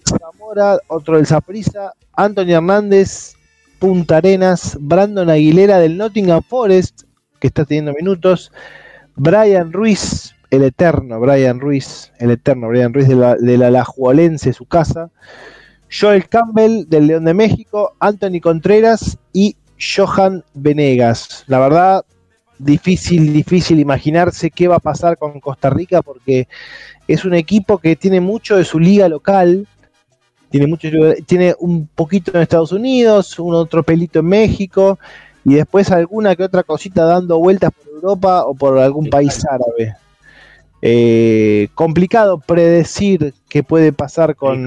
Zamora, otro del Saprissa. Anthony Hernández, Punta Arenas. Brandon Aguilera del Nottingham Forest, que está teniendo minutos. Brian Ruiz, el eterno Brian Ruiz, el eterno Brian Ruiz de la, de la Alajuelense, su casa. Joel Campbell del León de México, Anthony Contreras y Johan Venegas. La verdad, difícil, difícil imaginarse qué va a pasar con Costa Rica porque es un equipo que tiene mucho de su liga local, tiene mucho, tiene un poquito en Estados Unidos, un otro pelito en México y después alguna que otra cosita dando vueltas por Europa o por algún país árabe. Eh, complicado predecir qué puede pasar con,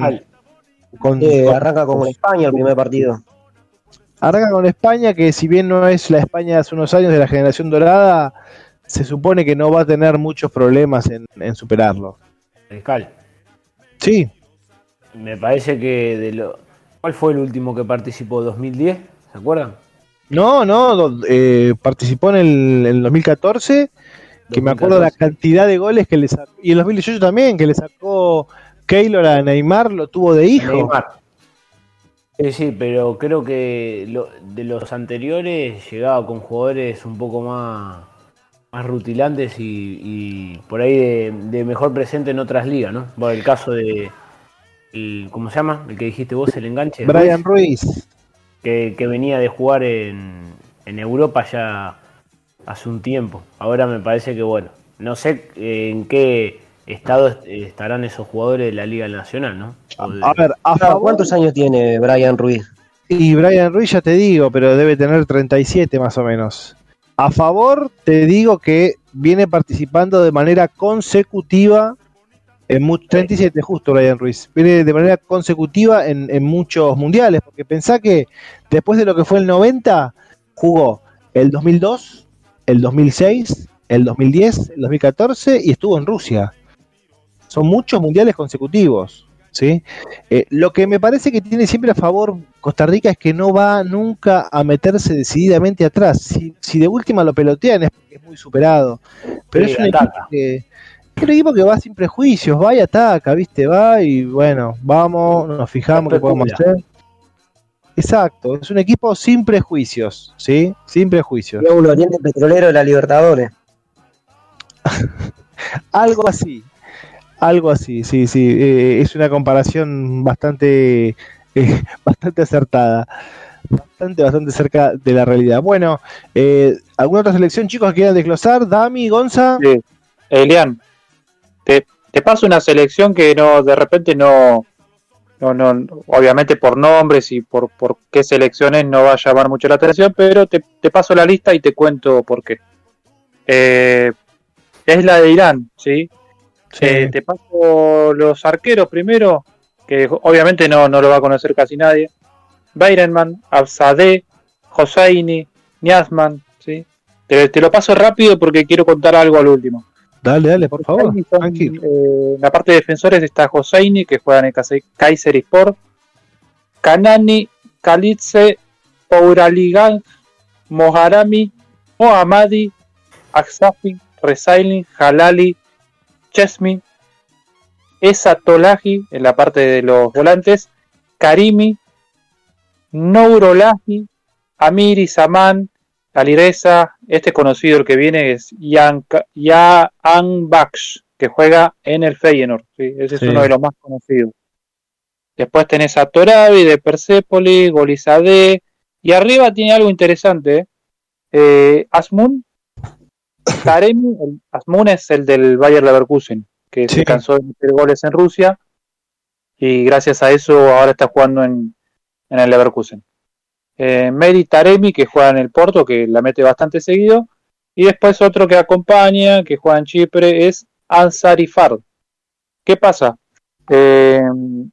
con, Eh, con- arranca con España el primer partido. Arranca con España, que si bien no es la España de hace unos años de la generación dorada, se supone que no va a tener muchos problemas en, en superarlo. Fiscal. Sí, Me parece que de lo. ¿Cuál fue el último que participó? ¿2010? ¿Se acuerdan? no, no, eh, participó en el, en el 2014, que me acuerdo la 2014. cantidad de goles que le sacó, y en 2018 también, que le sacó Keylor a Neymar, lo tuvo de hijo. Neymar. Sí, sí, pero creo que lo- de los anteriores llegaba con jugadores un poco más, más rutilantes y, y por ahí de, de mejor presente en otras ligas, ¿no? Bueno, el caso de. el- ¿Cómo se llama? El que dijiste vos, el enganche. Brian Ruiz, Ruiz. que, que venía de jugar en, en Europa ya hace un tiempo. Ahora me parece que, bueno, no sé eh, en qué estado est- estarán esos jugadores de la Liga Nacional, ¿no? De- A ver, a favor, ¿Cuántos años tiene Brian Ruiz? Y Brian Ruiz ya te digo, pero debe tener 37 más o menos. A favor, te digo que viene participando de manera consecutiva en mu- 37 justo Brian Ruiz. Viene de manera consecutiva en, en muchos mundiales, porque pensá que después de lo que fue el 90, jugó el 2002, el 2006, el 2010, el 2014 y estuvo en Rusia. Son muchos mundiales consecutivos, ¿sí? Eh, lo que me parece que tiene siempre a favor Costa Rica es que no va nunca a meterse decididamente atrás. Si, si de última lo pelotean es porque es muy superado. Pero Sí, es un equipo que es un equipo que va sin prejuicios, va y ataca, ¿viste? Va y bueno, vamos, nos fijamos qué podemos hacer. Exacto, es un equipo sin prejuicios, ¿sí? Sin prejuicios. Un oriente petrolero de la Libertadores. Algo así. Algo así, sí, sí. eh, es una comparación bastante, eh, bastante acertada. Bastante, bastante cerca de la realidad. Bueno, eh, ¿alguna otra selección, chicos, que quieran desglosar? Dami, Gonza. Elian, te, te paso una selección que no, de repente no, no, no, obviamente por nombres y por, por qué selecciones no va a llamar mucho la atención, pero te, te paso la lista y te cuento por qué. Eh, es la de Irán, ¿sí? Sí. Eh, te paso los arqueros primero, que obviamente no, no lo va a conocer casi nadie. Bayrenman, Absadeh, Hosseini, Niasman, ¿sí? Te, te lo paso rápido porque quiero contar algo al último. Dale, dale, por favor. Hosseini son, Tranquilo. eh, en la parte de defensores está Hosseini, que juega en el Kaiser Sport. Kanani, Kalitze, Pouraligan, Moharami, Mohammadi, Aksafi, Resailin, Halali, Chesmi, Esa Tolaji en la parte de los volantes, Karimi, Nourolahi, Amiri Saman, Alireza, este conocido el que viene es Yan Baksh, que juega en el Feyenoord, ¿sí? ese es Sí. uno de los más conocidos. Después tenés a Torabi de Persepolis, Golizade, y arriba tiene algo interesante, ¿eh? Eh, Asmun, Taremi, el- Asmun es el del Bayer Leverkusen, que Sí. se cansó de meter goles en Rusia, y gracias a eso ahora está jugando en, en el Leverkusen. Eh, Meri Taremi, que juega en el Porto, que la mete bastante seguido. Y después otro que acompaña, que juega en Chipre, es Ansari Fard. ¿Qué pasa? Eh,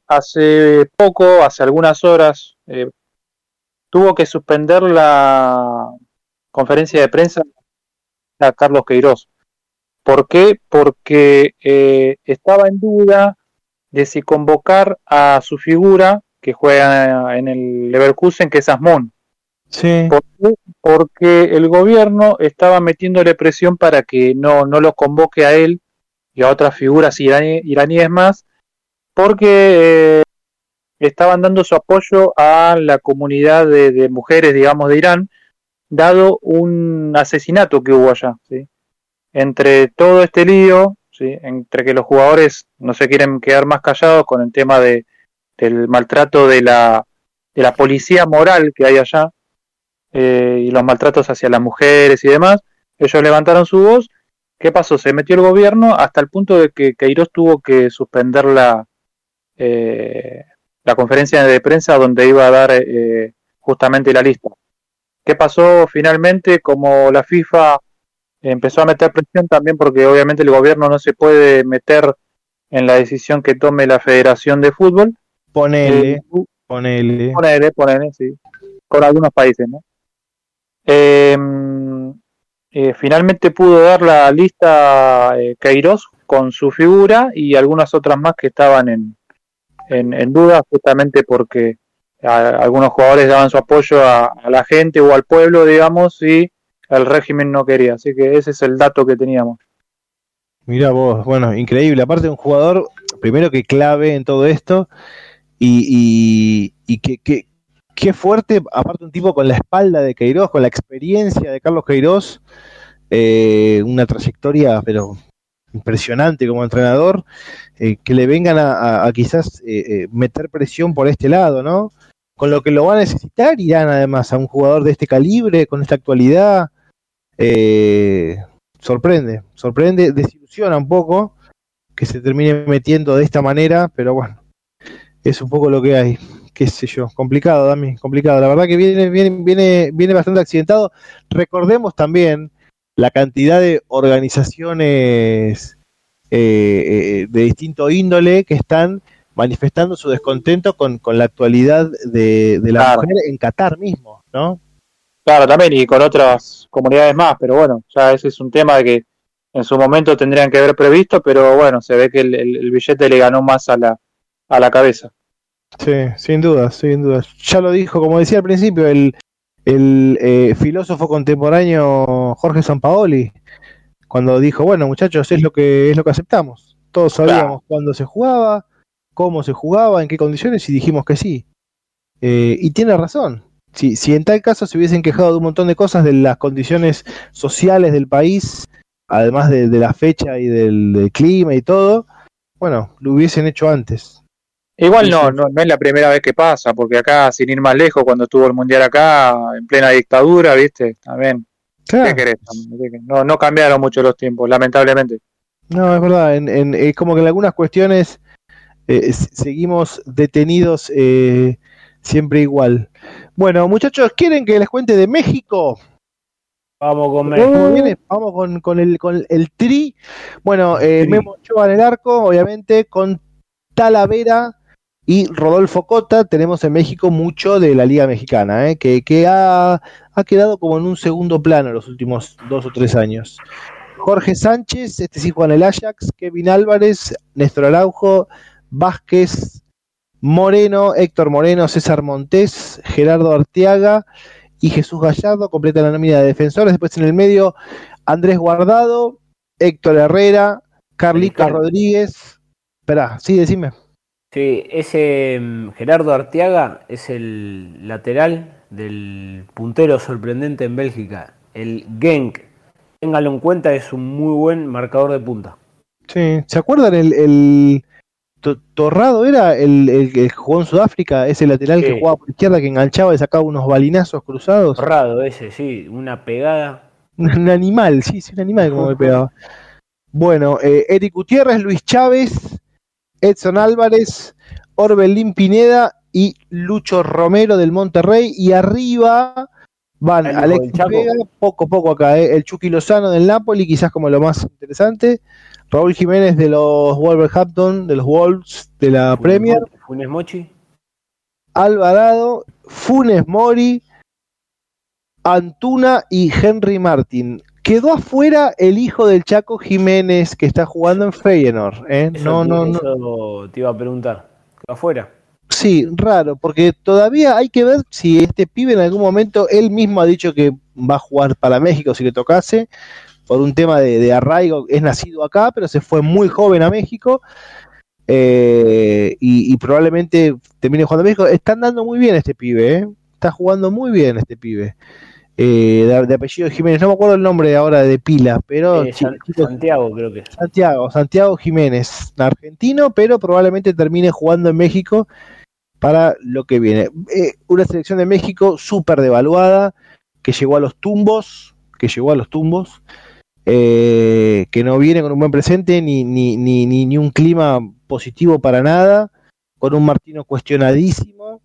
hace poco, hace algunas horas, eh, tuvo que suspender la conferencia de prensa a Carlos Queiroz. ¿Por qué? Porque eh, estaba en duda de si convocar a su figura que juega en el Leverkusen, que es Asmón. Sí. ¿Por qué? Porque el gobierno estaba metiéndole presión para que no, no lo convoque a él y a otras figuras iraní- iraníes más, porque eh, estaban dando su apoyo a la comunidad de, de mujeres, digamos, de Irán, dado un asesinato que hubo allá. ¿sí? Entre todo este lío, ¿sí? entre que los jugadores no se quieren quedar más callados con el tema de, del maltrato de la, de la policía moral que hay allá, eh, y los maltratos hacia las mujeres y demás, ellos levantaron su voz. ¿Qué pasó? Se metió el gobierno hasta el punto de que Queiroz tuvo que suspender la, eh, la conferencia de prensa donde iba a dar eh, justamente la lista. ¿Qué pasó finalmente? Como la FIFA empezó a meter presión también porque obviamente el gobierno no se puede meter en la decisión que tome la Federación de Fútbol. Ponele, eh, ponele. Ponele, ponele, sí. Con algunos países, ¿no? Eh, eh, finalmente pudo dar la lista Queiroz con su figura y algunas otras más que estaban en, en, en duda justamente porque algunos jugadores daban su apoyo a, la gente o al pueblo, digamos, y el régimen no quería. Así que ese es el dato que teníamos. Mira vos, bueno, increíble. Aparte un jugador, primero que clave en todo esto, y, y, y que, que, qué fuerte, aparte un tipo con la espalda de Queiroz, con la experiencia de Carlos Queiroz, eh, una trayectoria, pero impresionante como entrenador, eh, que le vengan a, a- a quizás eh, eh, meter presión por este lado, ¿no? Con lo que lo va a necesitar Irán además, a un jugador de este calibre, con esta actualidad, eh, sorprende, sorprende, desilusiona un poco que se termine metiendo de esta manera, pero bueno, es un poco lo que hay, qué sé yo, complicado, Dami, complicado. La verdad que viene, viene, viene, viene bastante accidentado. Recordemos también la cantidad de organizaciones eh, eh, de distinto índole que están manifestando su descontento con, con la actualidad de, de la Claro. mujer en Qatar mismo, ¿no? Claro, también y con otras comunidades más, pero bueno, ya ese es un tema que en su momento tendrían que haber previsto, pero bueno, se ve que el, el- el billete le ganó más a la, a la cabeza. Sí, sin duda, sin duda. Ya lo dijo, como decía al principio, el, el eh, filósofo contemporáneo Jorge Sampaoli, cuando dijo, bueno, muchachos, es lo que es lo que aceptamos. Todos sabíamos cuándo se jugaba, cómo se jugaba, en qué condiciones, y dijimos que sí. Eh, y tiene razón. Si, si en tal caso se hubiesen quejado de un montón de cosas, de las condiciones sociales del país, además de, de la fecha y del, del clima y todo, bueno, lo hubiesen hecho antes. Igual no, no, no es la primera vez que pasa, porque acá, sin ir más lejos, cuando estuvo el Mundial acá, en plena dictadura, ¿viste? También, Claro. ¿qué querés? No, no cambiaron mucho los tiempos, lamentablemente. No, es verdad, en, en- es como que en algunas cuestiones eh, seguimos detenidos eh, siempre igual. Bueno, muchachos, ¿quieren que les cuente de México? Vamos con ¿Cómo México. Vamos con, con el, con el tri. Bueno, eh. Memo Ochoa en el arco, obviamente, con Talavera y Rodolfo Cota. Tenemos en México mucho de la Liga Mexicana, eh, que, que ha, ha quedado como en un segundo plano los últimos dos o tres años. Jorge Sánchez, este sí juega en el Ajax, Kevin Álvarez, Néstor Araujo, Vázquez, Moreno, Héctor Moreno, César Montés, Gerardo Arteaga y Jesús Gallardo completan la nómina de defensores. Después en el medio, Andrés Guardado, Héctor Herrera, Ricardo. Rodríguez. Esperá, sí, decime. Sí, ese mm, Gerardo Arteaga es el lateral del puntero sorprendente en Bélgica, el Genk. Ténganlo en cuenta, es un muy buen marcador de punta. Sí, ¿se acuerdan el, el Torrado era el, el que jugó en Sudáfrica, ese lateral Sí. que jugaba por izquierda, que enganchaba y sacaba unos balinazos cruzados? Torrado ese, sí, una pegada. Un animal, sí, sí, un animal como me pegaba. Bueno, eh, Eric Gutiérrez, Luis Chávez, Edson Álvarez, Orbelín Pineda y Lucho Romero del Monterrey. Y arriba van Alex. Vega, poco a poco acá, eh, el Chucky Lozano del Napoli, quizás como lo más interesante. Raúl Jiménez de los Wolverhampton, de los Wolves de la Premier. Funes Mochi. Alvarado, Funes Mori, Antuna y Henry Martin. Quedó afuera el hijo del Chaco Jiménez que está jugando en Feyenoord. ¿eh? Eso, No, te, no, no. eso te iba a preguntar. ¿Quedó afuera? Sí, raro, porque todavía hay que ver si este pibe en algún momento él mismo ha dicho que va a jugar para México si le tocase, por un tema de, de arraigo, es nacido acá, pero se fue muy joven a México eh, y, y probablemente termine jugando a México. Están dando muy bien este pibe, ¿eh? está jugando muy bien este pibe. Eh, de, de apellido Jiménez, no me acuerdo el nombre ahora de pila, pero Eh, chi- San- chico, Santiago, creo que. Santiago, Santiago Jiménez, argentino, pero probablemente termine jugando en México para lo que viene. Eh, una selección de México súper devaluada, que llegó a los tumbos, que llegó a los tumbos, eh, que no viene con un buen presente ni, ni, ni, ni, ni un clima positivo para nada, con un Martino cuestionadísimo,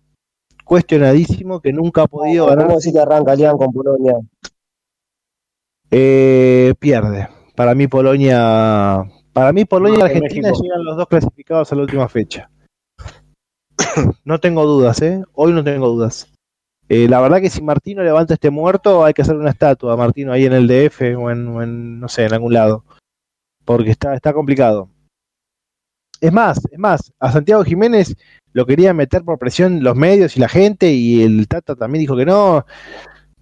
cuestionadísimo, que nunca ha podido ganar ¿Cómo decís que arranca León con Polonia? Eh, pierde. Para mí Polonia, para mí Polonia y Argentina llegan los dos clasificados a la última fecha. no tengo dudas, ¿eh? Hoy no tengo dudas. Eh, la verdad que si Martino levanta este muerto, hay que hacer una estatua a Martino ahí en el DF o en, no sé, en algún lado. Porque está, está complicado. Es más, es más, a Santiago Jiménez lo querían meter por presión los medios y la gente y el Tata también dijo que no.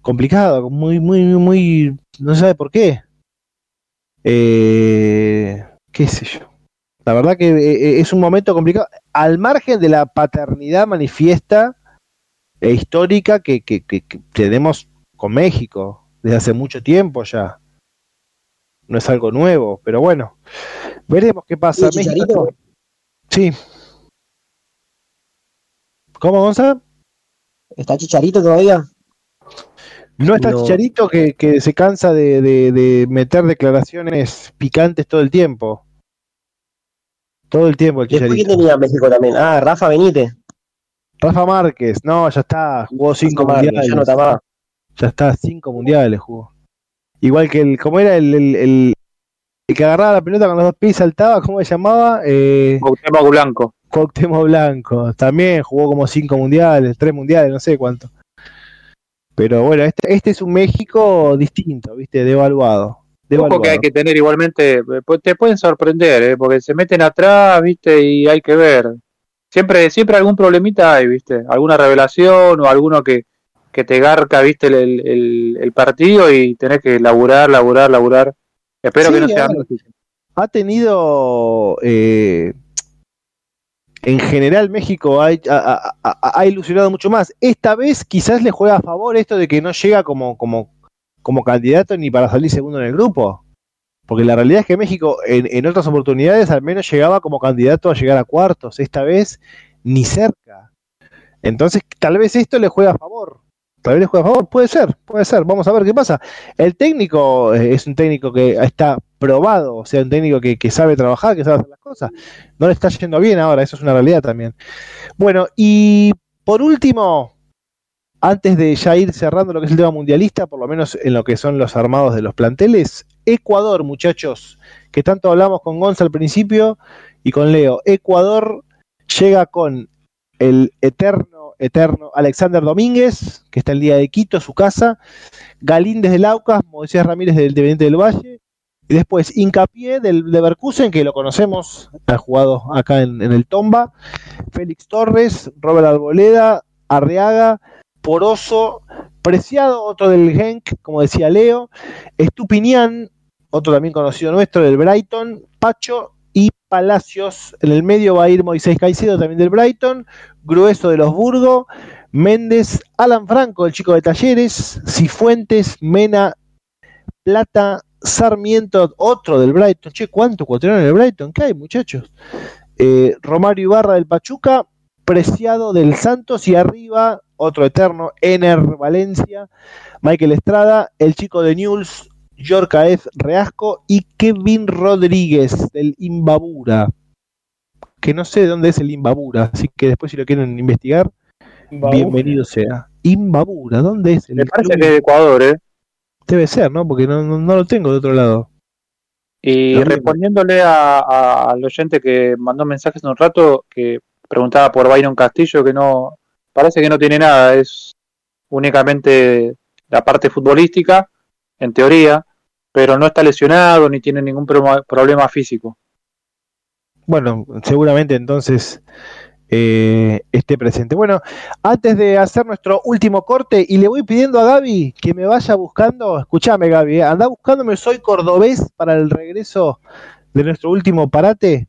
Complicado, muy, muy, muy, no se sabe por qué. Eh, qué sé yo. La verdad que eh, es un momento complicado. Al margen de la paternidad manifiesta e histórica que, que, que- que tenemos con México desde hace mucho tiempo ya. No es algo nuevo, pero bueno. Veremos qué pasa. México- Sí. ¿Cómo, Gonzalo? ¿Está Chicharito todavía? No está No. Chicharito que, que se cansa de, de- de meter declaraciones picantes todo el tiempo. Todo el tiempo el Después, ¿quién tenía México también? Ah, Rafa Benítez. Rafa Márquez, no, ya está, jugó cinco Rafa Márquez, mundiales. ya no está más. Ya está, cinco mundiales jugó. Igual que el, ¿cómo era el, el, el- el que agarraba la pelota con los dos pies y saltaba? ¿Cómo se llamaba? Eh, Cuauhtémoc Blanco. Cuauhtémoc Blanco. También jugó como cinco mundiales, tres mundiales, no sé cuánto. Pero bueno, este, este es un México distinto, ¿viste? Devaluado. Ojo que hay que tener igualmente, eh, pues, te pueden sorprender, ¿eh? porque se meten atrás, ¿viste? Y hay que ver. Siempre, siempre algún problemita hay, ¿viste? Alguna revelación o alguno que, que te garca, ¿viste? El, el, partido y tenés que laburar, laburar, laburar. Espero Sí, que no sea ha tenido eh, en general México ha, ha- ha- ha ilusionado mucho más. Esta vez quizás le juega a favor esto de que no llega como, como, como candidato ni para salir segundo en el grupo. Porque la realidad es que México en, en otras oportunidades al menos llegaba como candidato a llegar a cuartos, esta vez ni cerca. Entonces tal vez esto le juega a favor. Tal vez le juega a favor, puede ser, puede ser. Vamos a ver qué pasa. El técnico eh, es un técnico que está probado, o sea, un técnico que, que sabe trabajar, que sabe hacer las cosas. No le está yendo bien ahora, eso es una realidad también. Bueno, y por último, antes de ya ir cerrando lo que es el tema mundialista, por lo menos en lo que son los armados de los planteles, Ecuador, muchachos, que tanto hablamos con Gonza al principio y con Leo. Ecuador llega con el eterno, eterno Alexander Domínguez, que está el día de Quito, su casa, Galíndez del Aucas, Moisés Ramírez del Independiente del Valle, y después Hincapié del Leverkusen, que lo conocemos, ha jugado acá en, en el Tomba, Félix Torres, Robert Alboleda, Arriaga, Poroso, Preciado, otro del Genk, como decía Leo, Estupinián, otro también conocido nuestro del Brighton, Pacho y Palacios. En el medio va a ir Moisés Caicedo, también del Brighton, Grueso de los Burgos, Méndez, Alan Franco, el chico de Talleres, Cifuentes, Mena, Plata, Sarmiento, otro del Brighton. Che, ¿cuánto cuatrón en el Brighton? ¿Qué hay, muchachos? Eh, Romario Ibarra del Pachuca, Preciado del Santos y arriba, otro eterno, Ener Valencia, Michael Estrada, el chico de Newell's, Yorkaef Reasco y Kevin Rodríguez del Imbabura. Que no sé de dónde es el Imbabura, así que después si lo quieren investigar, bienvenido sea. Imbabura, ¿dónde es el Me parece club? que es de Ecuador, ¿eh? Debe ser, ¿no? Porque no, no, no lo tengo de otro lado. Y respondiéndole a- a- al oyente que mandó mensajes hace un rato, que preguntaba por Byron Castillo, que no, parece que no tiene nada, es únicamente la parte futbolística, en teoría, pero no está lesionado ni tiene ningún pro- problema físico. Bueno, seguramente entonces eh, esté presente. Bueno, antes de hacer nuestro último corte, y le voy pidiendo a Gaby que me vaya buscando, escúchame Gaby, eh, anda buscándome Soy Cordobés para el regreso de nuestro último parate.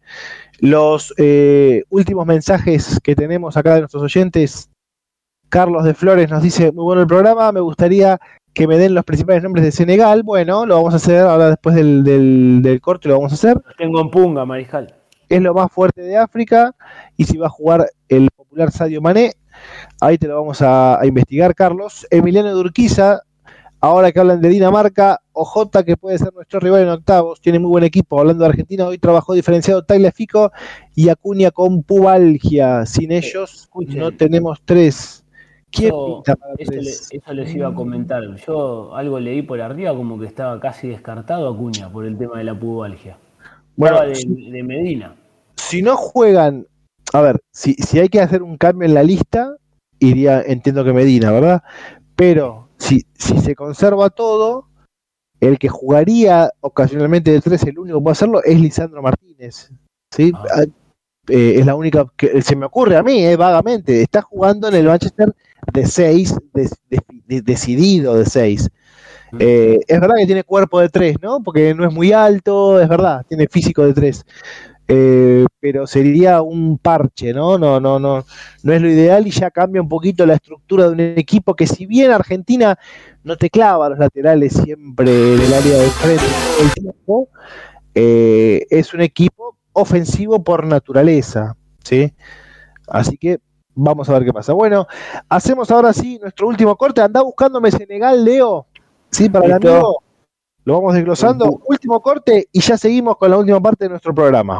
Los eh, últimos mensajes que tenemos acá de nuestros oyentes. Carlos de Flores nos dice, muy bueno el programa, me gustaría que me den los principales nombres de Senegal. Bueno, lo vamos a hacer ahora después del, del, del corte, lo vamos a hacer Tengo en punga, Mariscal. es lo más fuerte de África y si va a jugar el popular Sadio Mané, ahí te lo vamos a, a investigar, Carlos. Emiliano Durquiza, ahora que hablan de Dinamarca, OJ que puede ser nuestro rival en octavos, tiene muy buen equipo, hablando de Argentina, hoy trabajó diferenciado Tagliafico y Acuña con pubalgia, sin ellos no tenemos tres. ¿Quién Yo- pinta para Eso, le- eso les iba a comentar. Yo algo leí por arriba como que estaba casi descartado Acuña por el tema de la pubalgia. Bueno, de, de Medina. si no juegan, a ver, si, si hay que hacer un cambio en la lista, iría, entiendo que Medina, ¿verdad? Pero si, si se conserva todo, el que jugaría ocasionalmente de tres, el único que puede hacerlo es Lisandro Martínez. ¿sí? Ah. Ah, eh, es la única que se me ocurre a mí, eh, vagamente. Está jugando en el Manchester de seis, de- de- de- decidido de seis. Eh, es verdad que tiene cuerpo de tres, ¿no? Porque no es muy alto, es verdad, tiene físico de tres. Eh, pero sería un parche, ¿no? No, no, no, no es lo ideal y ya cambia un poquito la estructura de un equipo que si bien Argentina no te clava los laterales siempre en el área de frente todo el tiempo, eh, es un equipo ofensivo por naturaleza, ¿sí? Así que vamos a ver qué pasa. Bueno, hacemos ahora sí nuestro último corte. Anda buscándome Senegal, Leo. Sí, para el amigo. Lo vamos desglosando. Último corte y ya seguimos con la última parte de nuestro programa.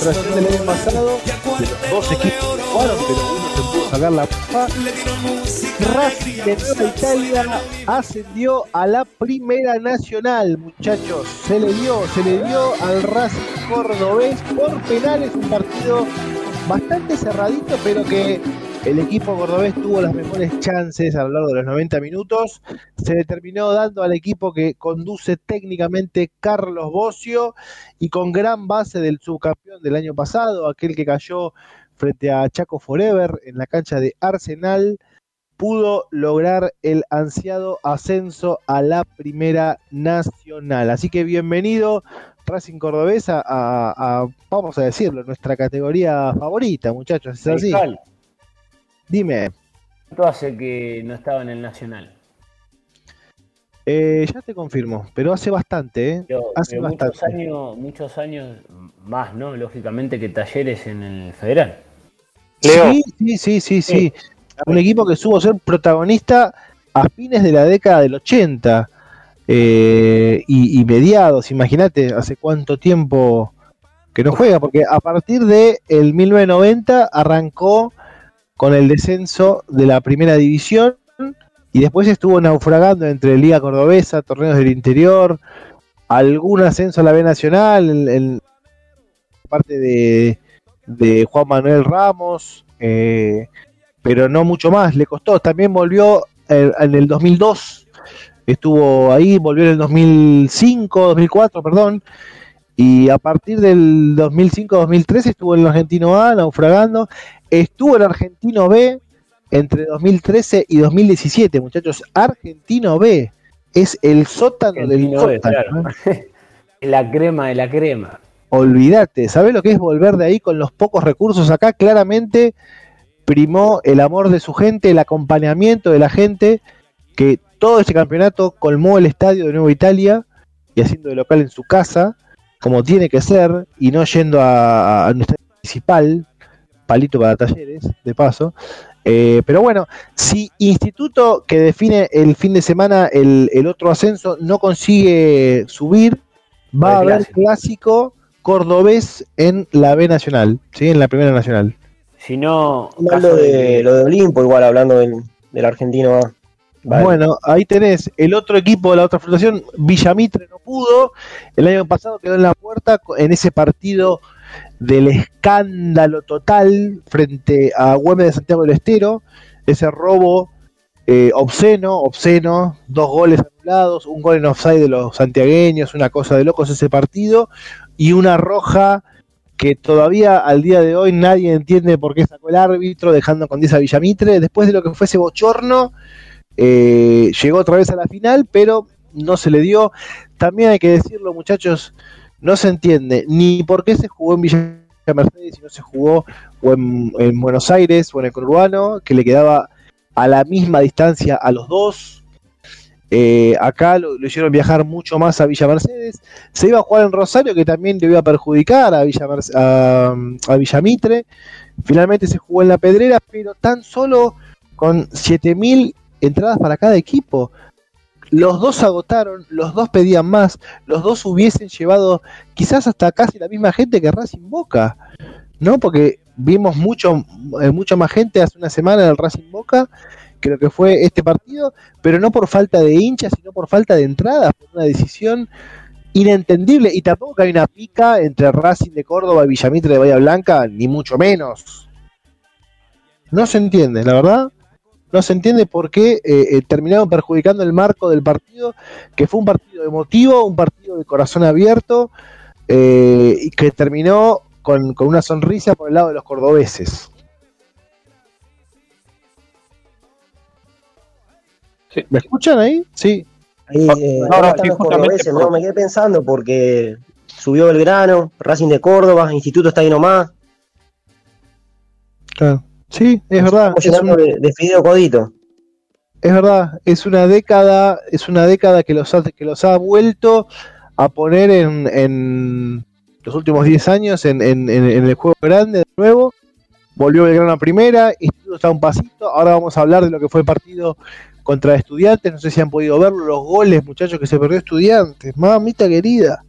Frustración del año pasado, de los dos equipos que jugaron, pero uno se pudo sacar la papa, Racing de Nueva Italia ascendió a la Primera Nacional, muchachos. Se le dio, se le dio al Racing cordobés por penales, un partido bastante cerradito, pero que el equipo cordobés tuvo las mejores chances a lo largo de los 90 minutos. Se le terminó dando al equipo que conduce técnicamente Carlos Bocio y con gran base del subcampeón del año pasado, aquel que cayó frente a Chaco Forever en la cancha de Arsenal pudo lograr el ansiado ascenso a la Primera Nacional. Así que bienvenido Racing Cordobesa a, a- vamos a decirlo, nuestra categoría favorita, muchachos. ¿Es así? Fiscal, Dime, ¿Cuánto hace que no estaba en el Nacional? eh, ya te confirmo, pero hace bastante, ¿eh? Pero, Hace pero muchos bastante. años, muchos años más, ¿no? Lógicamente que talleres en el federal. Leo. Sí, sí, sí, sí, sí. Un equipo que supo ser protagonista a fines de la década del 80 eh, y, y mediados. Imagínate hace cuánto tiempo que no juega, porque a partir de el 1990 arrancó con el descenso de la primera división y después estuvo naufragando entre Liga Cordobesa, torneos del interior, algún ascenso a la B Nacional, en, en parte de, de Juan Manuel Ramos, eh, pero no mucho más, le costó. También volvió eh, en el 2002, estuvo ahí, volvió en el 2005, 2004, perdón, y a partir del 2005-2013 estuvo en el Argentino A, naufragando, estuvo en Argentino B entre 2013 y 2017, muchachos, Argentino B es el sótano del B, sótano. claro. la crema de la crema. Olvídate, ¿sabés lo que es volver de ahí con los pocos recursos? Acá claramente primó el amor de su gente, el acompañamiento de la gente, que todo este campeonato colmó el estadio de Nueva Italia y haciendo de local en su casa, como tiene que ser, y no yendo a, a nuestra principal, palito para talleres, de paso. Eh, pero bueno, si Instituto que define el fin de semana el, el otro ascenso no consigue subir, va a haber clásico cordobés en la B Nacional, ¿sí? en la Primera Nacional. Si no, Hablando caso de, que- lo de Olimpo, igual hablando del, del argentino A. Bueno, ahí tenés el otro equipo de la otra fundación, Villamitre no pudo, el año pasado quedó en la puerta en ese partido del escándalo total frente a Güemes de Santiago del Estero, ese robo eh, obsceno, obsceno, dos goles anulados, un gol en offside de los santiagueños, una cosa de locos ese partido, y una roja que todavía al día de hoy nadie entiende por qué sacó el árbitro, dejando con 10 a Villamitre, después de lo que fue ese bochorno, eh, llegó otra vez a la final, pero no se le dio. También hay que decirlo, muchachos, no se entiende ni por qué se jugó en Villa Mercedes y no se jugó en, en Buenos Aires o en el Conurbano, que le quedaba a la misma distancia a los dos. Eh, acá lo, hicieron viajar mucho más a Villa Mercedes. Se iba a jugar en Rosario, que también le iba a perjudicar a Villa, a, a Villa Mitre. Finalmente se jugó en la Pedrera, pero tan solo con 7000 entradas para cada equipo. Los dos agotaron, los dos pedían más, los dos hubiesen llevado quizás hasta casi la misma gente que Racing Boca, ¿no? Porque vimos mucho, eh, más gente hace una semana en el Racing Boca lo que fue este partido, pero no por falta de hinchas, sino por falta de entradas, por una decisión inentendible. Y tampoco hay una pica entre Racing de Córdoba y Villamitre de Bahía Blanca, ni mucho menos. No se entiende, la verdad. No se entiende por qué eh, eh, terminaron perjudicando el marco del partido, que fue un partido emotivo, un partido de corazón abierto, eh, y que terminó con, con una sonrisa por el lado de los cordobeses. Sí. ¿Me escuchan ahí? Sí. Ahí, eh, no, están sí, los cordobeses, por- ¿no? Me quedé pensando porque subió Belgrano, Racing de Córdoba, Instituto está ahí nomás. Claro. Sí, es verdad. Estamos Es, llenando un- de, de Fideo Codito. es verdad. Es una década, es una década que los ha, que los ha vuelto a poner en, en los últimos 10 años en, en- en- el juego grande de nuevo. Volvió Belgrano a primera, Instituto está un pasito. Ahora vamos a hablar de lo que fue el partido contra Estudiantes. No sé si han podido verlo, los goles, muchachos, que se perdió Estudiantes. Mamita querida.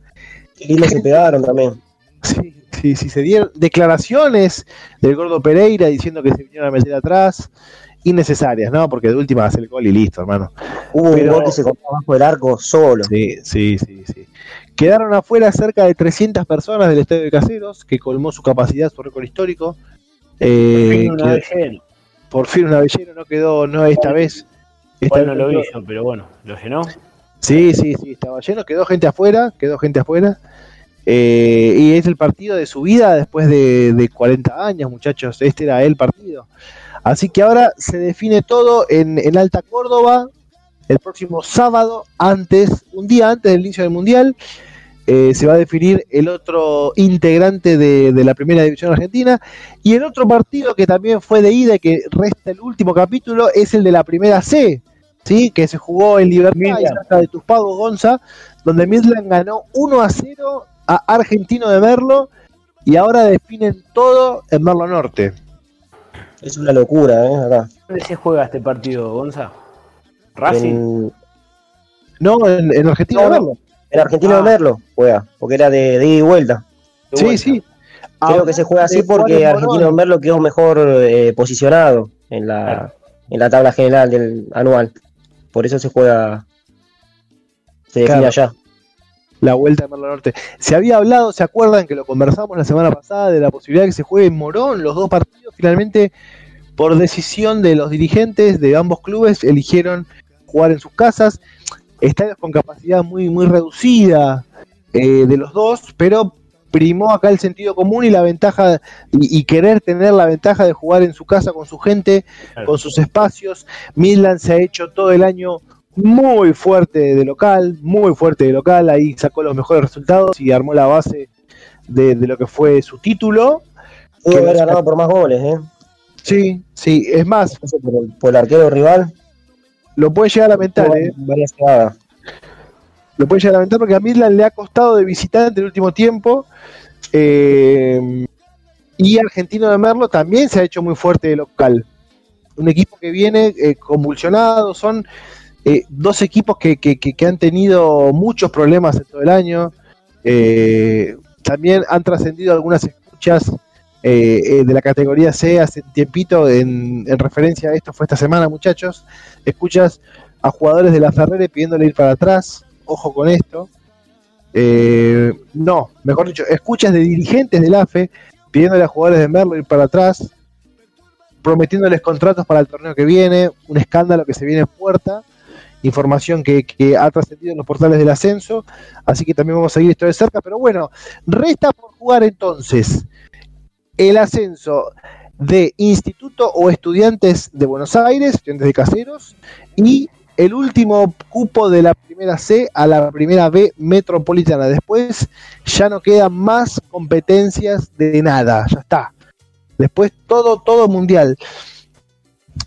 Qué lindo se pegaron también. Sí, sí, sí, se dieron declaraciones del gordo Pereira diciendo que se vinieron a meter atrás, innecesarias, ¿no? Porque de última hacer el gol y listo, hermano. Hubo Pero- un gol que se comió abajo del arco solo. Sí, sí, sí, sí. Quedaron afuera cerca de 300 personas del Estadio de Caseros, que colmó su capacidad, su récord histórico. Eh, una que- vez lleno. por fin una bellera no quedó, no esta vez. Esta Igual no vez lo quedó- vi yo, pero bueno, lo llenó. Sí, sí, sí, estaba lleno, quedó gente afuera, quedó gente afuera. Eh, y es el partido de su vida después de, de 40 años, muchachos. Este era el partido. Así que ahora se define todo en, en Alta Córdoba el próximo sábado, antes, un día antes del inicio del Mundial. eh, se va a definir el otro integrante de, de la primera división argentina. Y el otro partido que también fue de ida y que resta el último capítulo es el de la primera C. ¿sí? que se jugó en Libertad de tus pagos, Gonza, donde Midland ganó 1 a 0 a Argentino de Merlo y ahora definen todo en Merlo Norte. Es una locura, ¿eh? Acá. ¿Dónde se juega este partido, Gonza? ¿Racing? En, No, en, en Argentino No, de. Merlo. en Argentino Ah. de Merlo juega, porque era de, de ida y vuelta. De Sí, vuelta. sí. Creo que se juega así porque. Argentino de Merlo quedó mejor eh, posicionado en la, Claro. en la tabla general del anual. Por eso se juega, se define Claro. allá. La vuelta de Merlo Norte. Se había hablado, ¿se acuerdan que lo conversamos la semana pasada de la posibilidad de que se juegue en Morón los dos partidos? Finalmente, por decisión de los dirigentes de ambos clubes, eligieron jugar en sus casas. Estadios con capacidad muy, muy reducida eh, de los dos, pero primó acá el sentido común y la ventaja y, y querer tener la ventaja de jugar en su casa con su gente, Claro. con sus espacios. Midland se ha hecho todo el año muy fuerte de local, muy fuerte de local, ahí sacó los mejores resultados y armó la base de, de lo que fue su título. Pudo haber ganado por más goles, ¿eh? Sí, sí, es más, Por el, por el arquero rival. lo puede llegar a lamentar, ¿eh? varias lo puede llegar a lamentar porque a Midland le ha costado de visitante el último tiempo. eh, y Argentino de Merlo también se ha hecho muy fuerte de local. Un equipo que viene eh, convulsionado, son eh, dos equipos que, que- que- han tenido muchos problemas en todo el año. Eh, también han trascendido algunas escuchas eh, eh, de la categoría C hace tiempito en, en referencia a esto, fue esta semana muchachos, escuchas a jugadores de la Ferrere pidiéndole ir para atrás, ojo con esto. Eh, no, mejor dicho, escuchas de dirigentes del AFE pidiéndole a jugadores de Merlo ir para atrás, prometiéndoles contratos para el torneo que viene, un escándalo que se viene en puerta, información que, que ha trascendido en los portales del ascenso, así que también vamos a seguir esto de cerca, pero bueno, resta por jugar entonces el ascenso de Instituto o Estudiantes de Buenos Aires, Estudiantes de Caseros, y el último cupo de la primera C a la primera B metropolitana. Después ya no quedan más competencias de nada, ya está. Después todo, todo mundial.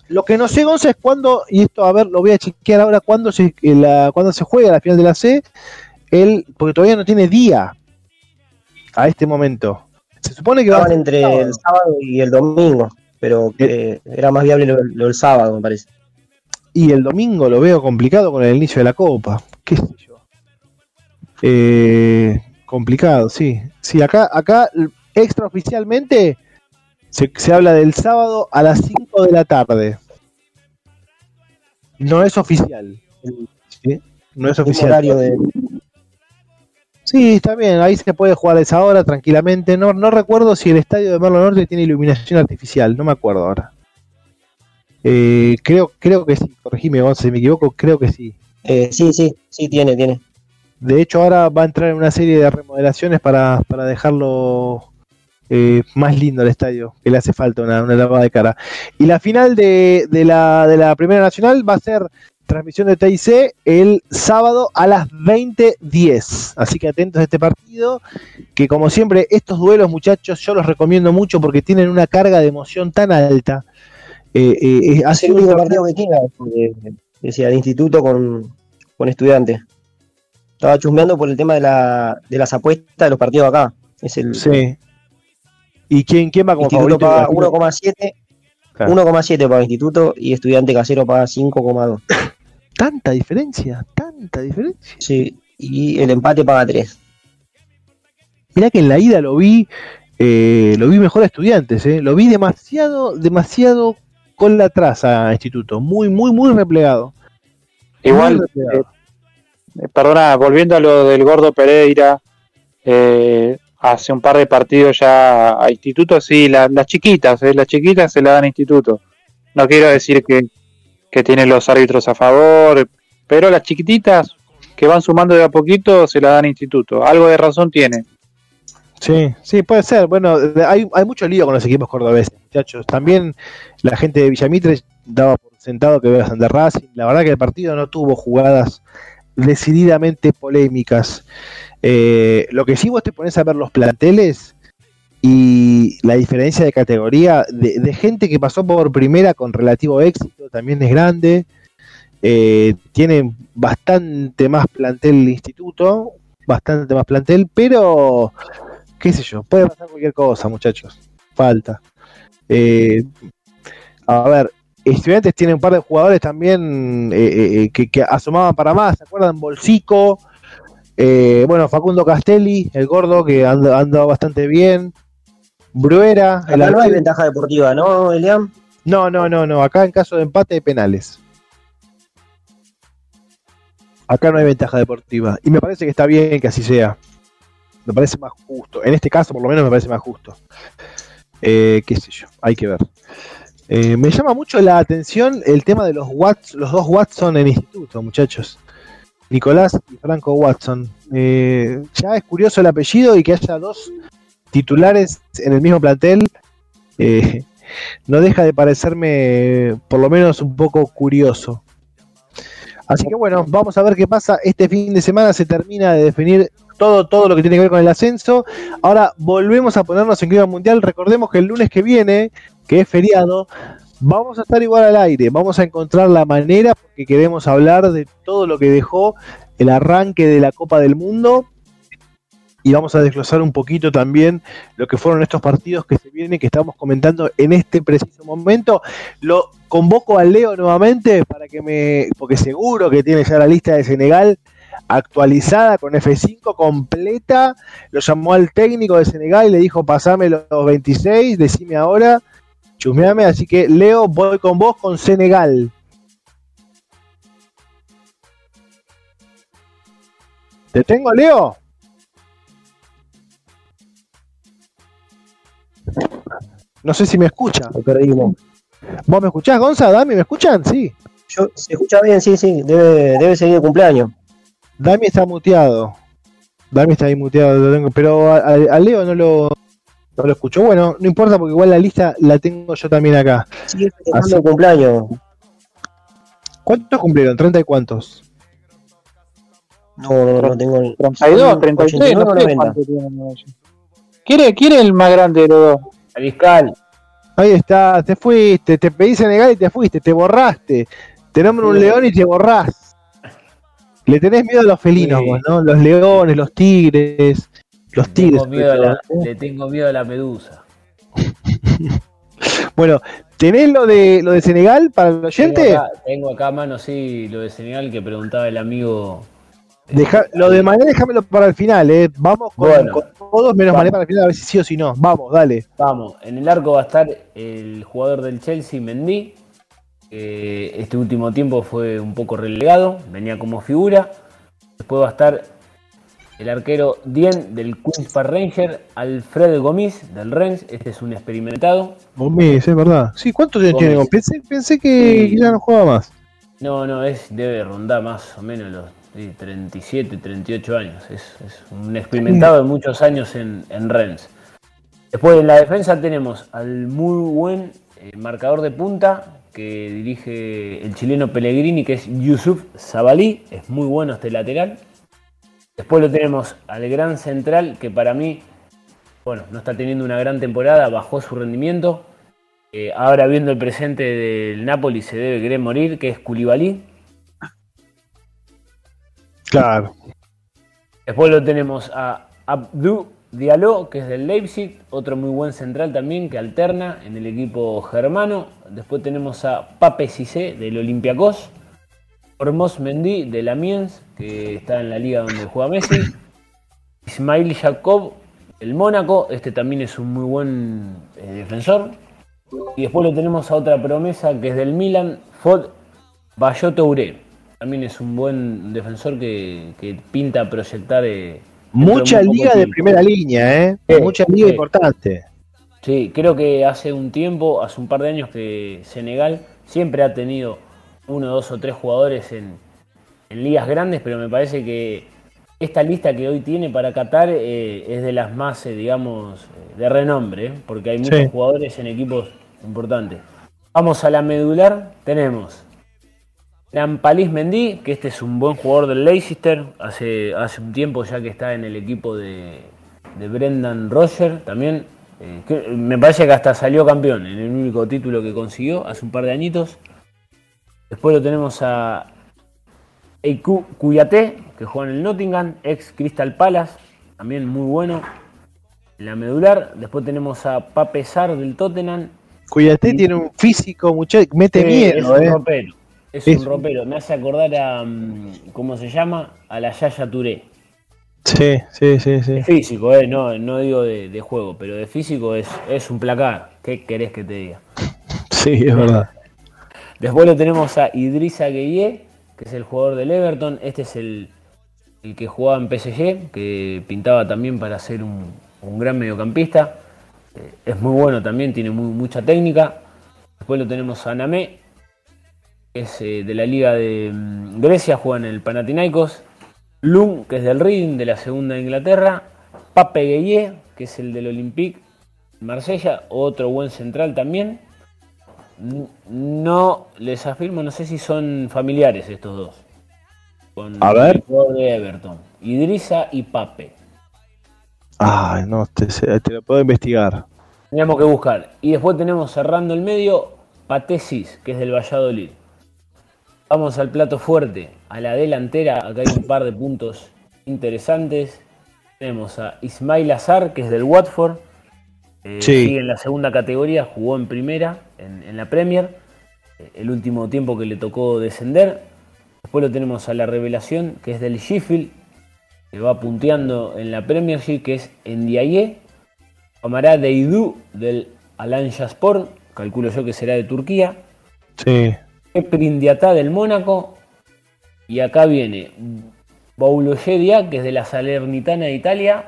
Lo que no sé, Gonza, es cuándo, y esto, a ver, lo voy a chequear ahora, cuándo se, eh, la, cuándo se juega la final de la C, el, porque todavía no tiene día a este momento. Se supone que va a Estaban ser entre sábado. el sábado y el domingo, pero eh, era más viable lo, lo del sábado, me parece. Y el domingo lo veo complicado con el inicio de la Copa. ¿Qué sé yo? Eh, complicado, sí. Sí, acá, acá extraoficialmente se, se habla del sábado a las 5 de la tarde. No es oficial. ¿sí? No es oficial. horario de, Sí, está bien, ahí se puede jugar a esa hora tranquilamente. No, no recuerdo si el estadio de Merlo Norte tiene iluminación artificial, no me acuerdo ahora. Eh, creo, creo que sí, corregime Gonza si me equivoco, creo que sí. eh, sí, sí, sí, tiene, tiene. De hecho, ahora va a entrar en una serie de remodelaciones para, para dejarlo eh, más lindo el estadio, que le hace falta una, una lavada de cara. Y la final de, de la, de la Primera Nacional va a ser transmisión de TIC el sábado a las 20.10. Así que atentos a este partido, que como siempre, estos duelos, muchachos, yo los recomiendo mucho porque tienen una carga de emoción tan alta. Eh, eh, es- el único partido que queda, porque, decía, de instituto con, con estudiantes. Estaba chusmeando por el tema de, la, de las apuestas de los partidos acá. Es el Sí. ¿Y quién, quién va como instituto favorito? paga Imagino- 1,7 Claro. 1,7 para instituto y estudiante casero paga 5,2. Tanta diferencia, tanta diferencia. Sí, y el empate paga 3. Mirá que en la ida lo vi, eh, lo vi mejor a estudiantes, eh. lo vi demasiado, demasiado con la traza a instituto, muy, muy, muy replegado. Muy Igual, replegado. eh, perdona, volviendo a lo del Gordo Pereira, eh, hace un par de partidos ya a Instituto, sí, la- las chiquitas, eh, las chiquitas se la dan a Instituto. No quiero decir que, que tiene los árbitros a favor, pero las chiquititas que van sumando de a poquito se la dan a Instituto. Algo de razón tiene. Sí, sí, puede ser. Bueno, hay, hay mucho lío con los equipos cordobeses, muchachos. También la gente de Villamitre daba por sentado que iba a Racing. La verdad que el partido no tuvo jugadas decididamente polémicas. Eh, lo que sí vos te pones a ver los planteles y la diferencia de categoría de, gente que pasó por primera con relativo éxito también es grande. Eh, tienen bastante más plantel el instituto, bastante más plantel, pero qué sé yo, puede pasar cualquier cosa, muchachos. Falta. Eh, a ver, Estudiantes tiene un par de jugadores también eh, eh, que, que asomaban para más. ¿Se acuerdan? Bolsico. Eh, bueno, Facundo Castelli, el gordo, que anda, anda bastante bien. Bruera. el Acá no hay ventaja deportiva, ¿no, Elian? no, no, no, no. Acá en caso de empate penales. Acá no hay ventaja deportiva. Y me parece que está bien que así sea. Me parece más justo. En este caso, por lo menos, me parece más justo. Eh, qué sé yo, hay que ver. Eh, me llama mucho la atención el tema de los Watts, los dos Watson en instituto, muchachos. Nicolás y Franco Watson. Eh, ya es curioso el apellido y que haya dos titulares en el mismo plantel. Eh, no deja de parecerme por lo menos un poco curioso. Así que bueno, vamos a ver qué pasa. Este fin de semana se termina de definir todo, todo lo que tiene que ver con el ascenso. Ahora volvemos a ponernos en clima mundial. Recordemos que el lunes que viene, que es feriado, vamos a estar igual al aire. Vamos a encontrar la manera porque queremos hablar de todo lo que dejó el arranque de la Copa del Mundo. Y vamos a desglosar un poquito también lo que fueron estos partidos que se vienen, que estamos comentando en este preciso momento. Lo convoco a Leo nuevamente para que me, porque seguro que tiene ya la lista de Senegal actualizada con F5 completa. Lo llamó al técnico de Senegal y le dijo: Pasame los 26, decime ahora, chusmeame. Así que Leo, voy con vos con Senegal. ¿Te tengo, Leo? No sé si me escucha. Lo perdimos. ¿Vos me escuchás, Gonza? ¿Dami? ¿Me escuchan? Sí. Yo, se escucha bien, sí, sí, debe, debe seguir de cumpleaños. Dami está muteado. Dami está ahí muteado, lo tengo, pero a- a Leo no lo, no lo escucho. Bueno, no importa porque igual la lista la tengo yo también acá. Sigue Así- el cumpleaños. ¿Cuántos cumplieron? ¿30 y cuántos? No, no, no tengo. 32, son 33, 89 no o sé 90. cuánto tiene. ¿Quiere, quiere el más grande de los dos? Mariscal. Ahí está, te fuiste, te pedí Senegal y te fuiste, te borraste. Te nombro un Sí. león y te borrás. Le tenés miedo a los felinos, Sí. vos, ¿no? Los leones, los tigres. Los tigres. tengo, miedo la, ¿eh? le tengo miedo a la medusa. Bueno, ¿tenés lo de lo de Senegal para el oyente? Tengo acá, tengo acá a mano, sí, lo de Senegal que preguntaba el amigo. Deja- lo de Mané déjamelo para el final, ¿eh? Vamos con, Bueno. con todos menos Vamos. Mané para el final, a ver si sí o si no. Vamos, dale. Vamos, en el arco va a estar el jugador del Chelsea, Mendy. este último tiempo fue un poco relegado, venía como figura. Después va a estar el arquero Dien del Queens Park Ranger, Alfred Gomis del Rennes, este es un experimentado. Gómez, es verdad. Sí, ¿cuántos años tiene? Pensé, pensé que Sí. ya no juega más. No, no, es, debe rondar más o menos los sí, 37, 38 años. Es, es un experimentado de muchos años en, en Rennes. Después en la defensa tenemos al muy buen eh, marcador de punta que dirige el chileno Pellegrini, que es Yusuf Zabalí. Es muy bueno este lateral. Después lo tenemos al gran central, que para mí, bueno, no está teniendo una gran temporada, bajó su rendimiento. Eh, ahora viendo el presente del Napoli se debe querer morir, que es Koulibaly. Claro. Después lo tenemos a Abdou Diallo, que es del Leipzig, otro muy buen central también que alterna en el equipo germano. Después tenemos a Pape Cissé del Olympiacos, Hormuz Mendy del Amiens, que está en la liga donde juega Messi, Ismail Jacob del Mónaco, este también es un muy buen eh, defensor. Y después lo tenemos a otra promesa que es del Milan, Fod Bayotoure. También es un buen defensor que, que pinta proyectar. eh, Mucha liga de tiempo. primera línea, ¿eh? Sí, Mucha liga importante. Sí, creo que hace un tiempo, hace un par de años que Senegal siempre ha tenido uno, dos o tres jugadores en, en ligas grandes, pero me parece que esta lista que hoy tiene para Qatar eh, es de las más, eh, digamos, eh, de renombre, ¿eh? porque hay muchos Sí. jugadores en equipos importantes. Vamos a la medular, tenemos Nampalis Mendy, que este es un buen jugador del Leicester, hace, hace un tiempo ya que está en el equipo de, de Brendan Roger, también, que me parece que hasta salió campeón en el único título que consiguió hace un par de añitos. Después lo tenemos a Eiku Kuyate, que juega en el Nottingham, ex Crystal Palace, también muy bueno. En la medular, después tenemos a Pape Sarr del Tottenham, Cuyate tiene un físico, mucho, mete Sí, miedo, es un ¿eh? ropero. Es, Es un ropero. Me hace acordar a. mm, ¿Cómo se llama? A la Yaya Touré. Sí, sí, sí, sí. De físico, eh, no, no digo de, de juego, pero de físico es, es un placar. ¿Qué querés que te diga? Sí, es verdad. Después lo tenemos a Idrissa Gueye, que es el jugador del Everton. Este es el, el que jugaba en PSG, que pintaba también para ser un, un gran mediocampista. Eh, es muy bueno también, tiene muy- mucha técnica. Después lo tenemos a Namé, que es eh, de la Liga de mm, Grecia, juega en el Panathinaikos. Lung, que es del Reading, de la segunda de Inglaterra. Pape Gueye, que es el del Olympique Marsella, otro buen central también. No les afirmo, no sé si son familiares estos dos. Con A ver. el jugador de Everton. Idrissa y Pape. Ay, no, te, te lo puedo investigar. Teníamos que buscar. Y después tenemos cerrando el medio, Patesis, que es del Valladolid. Vamos al plato fuerte, a la delantera. Acá hay un par de puntos interesantes. Tenemos a Ismail Azar, que es del Watford. Eh, Sí. Sigue en la segunda categoría, jugó en primera, en, en la Premier. Eh, El último tiempo que le tocó descender. Después lo tenemos a la revelación, que es del Sheffield, que va punteando en la Premiership, que es Ndiaye. Amará Deidou del Alanya Sport, calculo yo que será de Turquía. Sí. Prindiatá del Mónaco. Y acá viene Bauloyedia, que es de la Salernitana de Italia.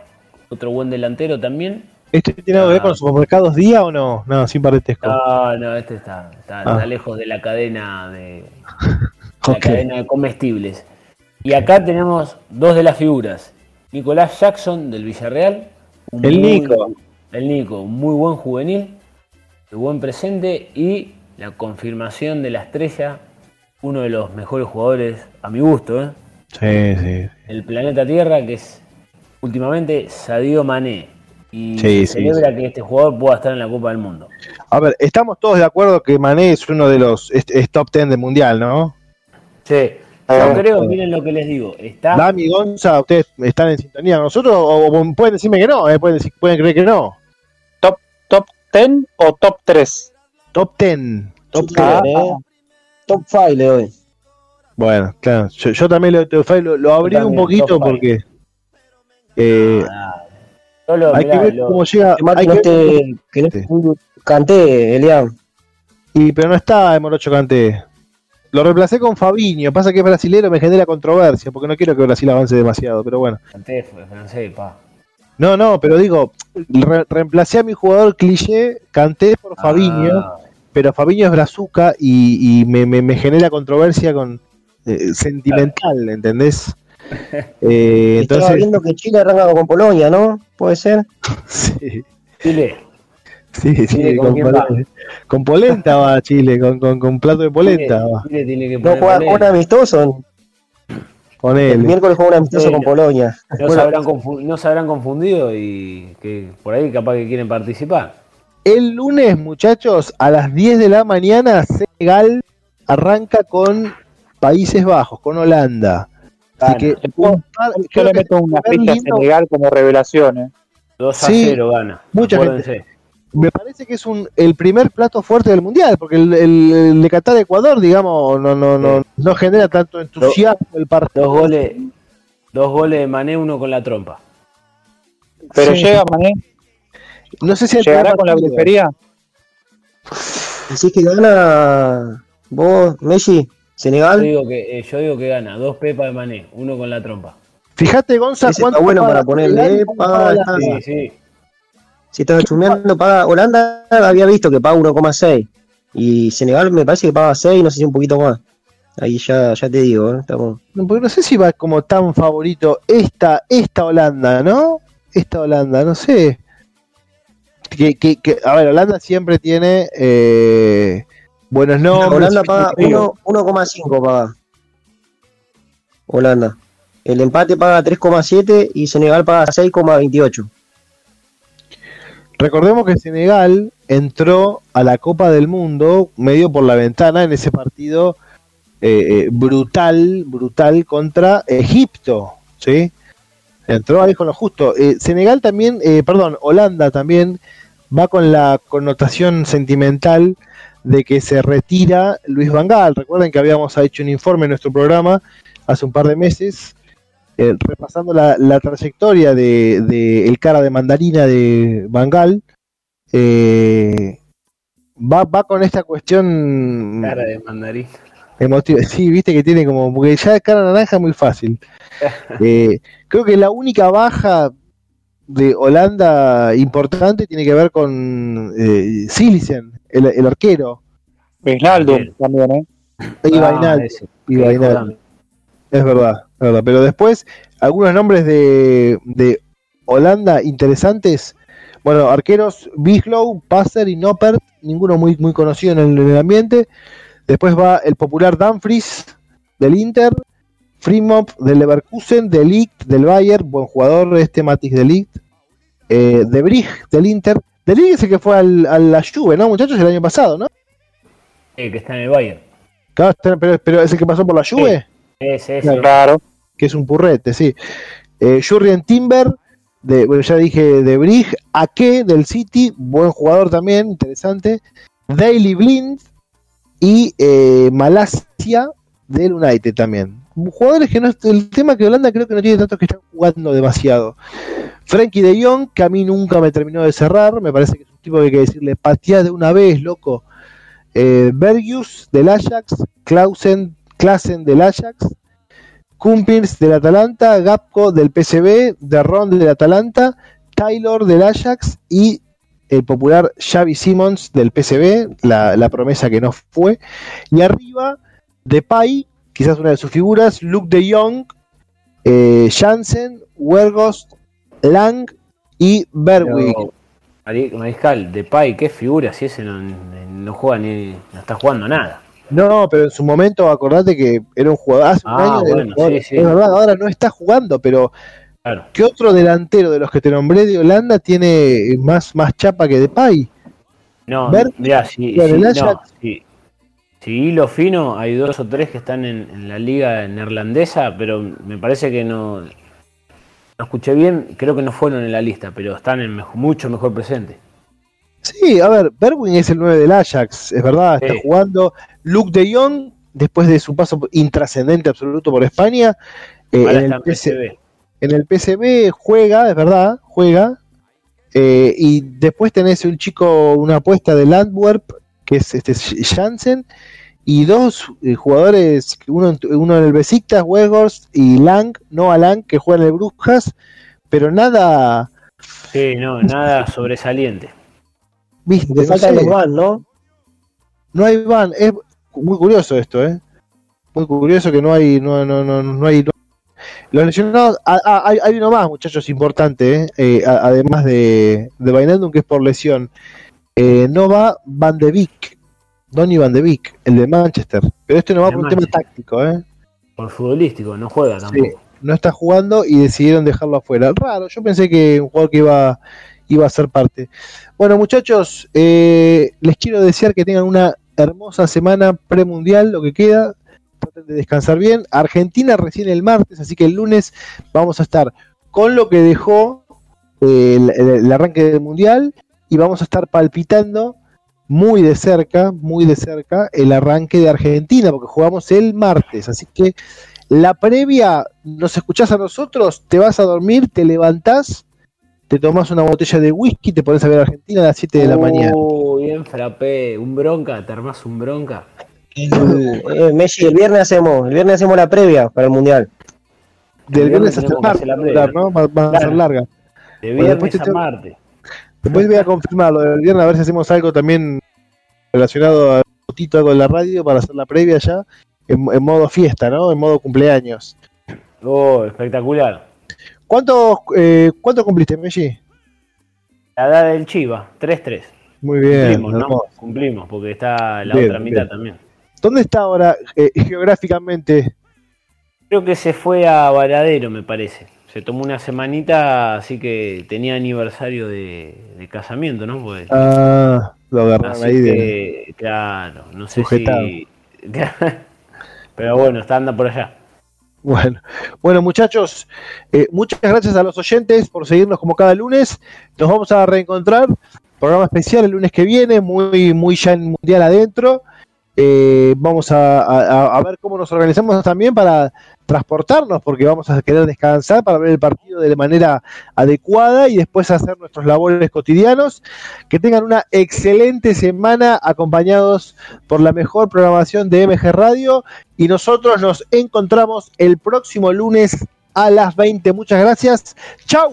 Otro buen delantero también. ¿Este tiene algo que ver Ah. con los supermercados día o no? No, sin parentesco. No, no, este está, está, Ah. está lejos de la cadena de, la cadena de comestibles. Y acá tenemos dos de las figuras. Nicolás Jackson del Villarreal. un El muy- Nico. El Nico, un muy buen juvenil, de buen presente y la confirmación de la estrella, uno de los mejores jugadores, a mi gusto, ¿eh? Sí, sí. el planeta Tierra, que es últimamente Sadio Mané. Y Sí, celebra que este jugador pueda estar en la Copa del Mundo. A ver, estamos todos de acuerdo que Mané es uno de los es, es top 10 del mundial, ¿no? Sí, yo creo, miren lo que les digo, está Dami, Gonza, ustedes están en sintonía con nosotros o, o pueden decirme que no, eh, pueden, decir- pueden creer que no. ¿Top, top 10 o top 3? Top 10. Top Chile, 10. eh. Top 5 le doy. Bueno, claro, yo, yo también lo, lo, lo abrí un poquito porque eh, solo, hay que ver lo- cómo llega. Hay que no que no esté Canté, Elian. y, pero no está Morocho Canté. Lo reemplacé con Fabinho. Pasa que es brasilero, me genera controversia porque no quiero que Brasil avance demasiado, pero bueno. Kanté fue francés, pa. No, no, pero digo, re- reemplacé a mi jugador cliché, Canté por. Ah, pero Fabinho es brazuca y, y me, me- me genera controversia con eh, sentimental, ¿entendés? Eh, Estaba entonces, viendo que Chile arranca con Polonia, ¿no? ¿Puede ser? sí, Chile, sí, sí, Chile, ¿con con, con polenta va Chile, con, con, con plato de polenta Chile, va, Chile tiene que No juega un amistoso. con El él. miércoles juega un amistoso Sí, con. Polonia. No, se habrán confu- no se habrán confundido y que por ahí capaz que quieren participar. El lunes, muchachos, a las 10 de la mañana, Senegal arranca con Países Bajos, con Holanda. Así Gana. que un Yo le meto una ficha a. Senegal como revelación. ¿eh? 2 a Sí, 0 gana. mucha acuérdense. me parece que es un el primer plato fuerte del mundial, porque el, el- el de Qatar Ecuador, digamos, no no no no genera tanto entusiasmo el partido. Dos goles, dos goles de Mané, uno con la trompa. Pero Sí. llega Mané, No sé si el llegará con la brujería. Así que gana vos, Messi, Yo Senegal. digo que, eh, yo digo que gana, dos pepas de Mané, uno con la trompa. Fíjate, Gonza, Ese cuánto está bueno paga para ponerle, eh, paga. Sí, sí. Si estaba chumeando, paga. Holanda había visto que paga 1,6. Y Senegal me parece que paga 6, no sé si un poquito más. Ahí ya, ya te digo, ¿eh? Estamos... No, porque no sé si va como tan favorito esta esta Holanda, ¿no? Esta Holanda, no sé. Que, que, que- a ver, Holanda siempre tiene eh, buenos nombres. Holanda paga significativos. 1 1,5 paga. Holanda. El empate paga 3,7 y Senegal paga 6,28. Recordemos que Senegal entró a la Copa del Mundo medio por la ventana en ese partido eh, eh, brutal, brutal contra Egipto, ¿sí? Entró ahí con lo justo. Eh, Senegal también, eh, perdón, Holanda también va con la connotación sentimental de que se retira Luis Vangal. Recuerden que habíamos hecho un informe en nuestro programa hace un par de meses eh, repasando la, la trayectoria de, de el cara de mandarina de Bangal, eh, va, va con esta cuestión Cara de mandarín. emotiva. Sí, viste que tiene como, porque ya cara naranja es muy fácil. Eh, creo que la única baja de Holanda importante tiene que ver con eh, Silicen, el, el arquero. Wijnaldum también, ¿eh? Y Ah, y. Es verdad, es verdad. Pero después, algunos nombres de, de Holanda interesantes. Bueno, arqueros Bislow, Passer y Noppert, ninguno muy, muy conocido en el, en el ambiente. Después va el popular Dumfries del Inter, Fremont del Leverkusen, De Ligt del Bayern, buen jugador este Matis De Ligt, eh, De Brig del Inter. De Ligt es el que fue al, a la Juve, ¿no, muchachos? El año pasado, ¿no? Eh, que está en el Bayern. Claro, está- pero, pero es el que pasó por la Juve. Ese, ese. Claro. Claro. que es un purrete, sí. Eh, Jurrien Timber, de, bueno, ya dije de Brig, Ake del City, buen jugador también, interesante. Daily Blind y eh, Malasia del United también. Jugadores que no el tema que Holanda creo que no tiene tantos que están jugando demasiado. Frankie de Jong, que a mí nunca me terminó de cerrar, me parece que es un tipo que hay que decirle patea de una vez, loco. Eh, Bergius del Ajax, Clausen, Klassen del Ajax, Cumpins del Atalanta, Gapco del PSV, Derron del Atalanta, Taylor del Ajax y el popular Xavi Simons del PSV, la, promesa que no fue. Y arriba, Depay, quizás una de sus figuras, Luke de Jong, eh, Jansen, Wergos, Lang y Berwick. Mariscal, Depay, qué figura, si ese no, no juega ni. no está jugando nada. No, pero en su momento acordate que era un jugador, hace un Ah, año un bueno, jugador- sí, sí. es verdad, ahora no está jugando, pero Claro. ¿Qué otro delantero de los que te nombré de Holanda tiene más, más chapa que Depay? No, mirá, si, si- no, si- si hilo fino, hay dos o tres que están en, en la liga neerlandesa, pero me parece que no. No escuché bien, creo que no fueron en la lista, pero están en mucho mejor presente. Sí, a ver, Berwin es el 9 del Ajax, es verdad, está Sí. jugando. Luke de Jong, después de su paso intrascendente absoluto por España, eh, el en el PCB juega, es verdad, juega. eh, y después tenés un chico, una apuesta del Antwerp, que es este Jansen, y dos eh, jugadores, uno, en- uno en el Besiktas, Weghorst, y Lang, Noah Lang, que juega en el Brujas, pero nada, Sí, no, nada sobresaliente. viste, Te no faltan sé. los van, ¿no? No hay van, es muy curioso esto, ¿eh? Muy curioso que no hay, no, no, no, no hay. no- Los lesionados, ah, ah, hay, hay uno más, muchachos, importante, ¿eh? Eh, a- además de, de que es por lesión. Eh, no va Van de Beek, Donny Van de Beek, el de Manchester. Pero este no va de por un tema táctico, ¿eh? Por futbolístico, no juega Sí, tampoco. no está jugando y decidieron dejarlo afuera. Raro, yo pensé que un jugador que iba, iba a ser parte. Bueno, muchachos, eh, les quiero desear que tengan una hermosa semana premundial, lo que queda. Traten de descansar bien. Argentina recién el martes, así que el lunes vamos a estar con lo que dejó eh, el, el- el arranque del mundial y vamos a estar palpitando muy de cerca, muy de cerca el arranque de Argentina, porque jugamos el martes, así que la previa, nos escuchás a nosotros, te vas a dormir, te levantás, te tomás una botella de whisky, te pones a ver Argentina a las 7 de la mañana. Uh, bien frappé. Un bronca, te armás un bronca. Eh, Messi, el viernes hacemos, el viernes hacemos la previa para el mundial. Del el viernes viernes hasta el martes, la previa. ¿no? Va, va a ser larga. De viernes te a tengo- Marte. Después voy a confirmar lo del viernes, a ver si hacemos algo también relacionado a fotito, algo de la radio para hacer la previa ya, en, en modo fiesta, ¿no? En modo cumpleaños. Oh, espectacular. ¿Cuánto, eh, ¿cuánto cumpliste, Messi? La edad del Chiva, 3-3. Muy bien. Cumplimos, ¿no? Cumplimos, porque está la Bien, otra mitad bien. también. ¿Dónde está ahora eh, geográficamente? Creo que se fue a Varadero, me parece. Se tomó una semanita, así que tenía aniversario de, de casamiento, ¿no? Pues, Ah, lo agarraron ahí de... que, claro, no sé Sujetado. si... Pero bueno, está anda por allá. Bueno, bueno muchachos, eh, muchas gracias a los oyentes por seguirnos como cada lunes. Nos vamos a reencontrar. Programa especial el lunes que viene, muy, muy ya en mundial adentro. Eh, vamos a, a- ver cómo nos organizamos también para transportarnos, porque vamos a querer descansar para ver el partido de manera adecuada y después hacer nuestros labores cotidianos. Que tengan una excelente semana acompañados por la mejor programación de MG Radio y nosotros nos encontramos el próximo lunes a las 20. Muchas gracias. ¡Chau!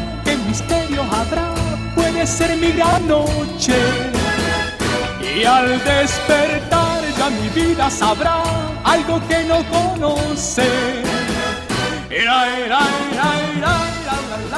¿Qué misterio habrá? Puede ser mi gran noche. Y al despertar ya mi vida sabrá algo que no conoce. Era, era, era, era.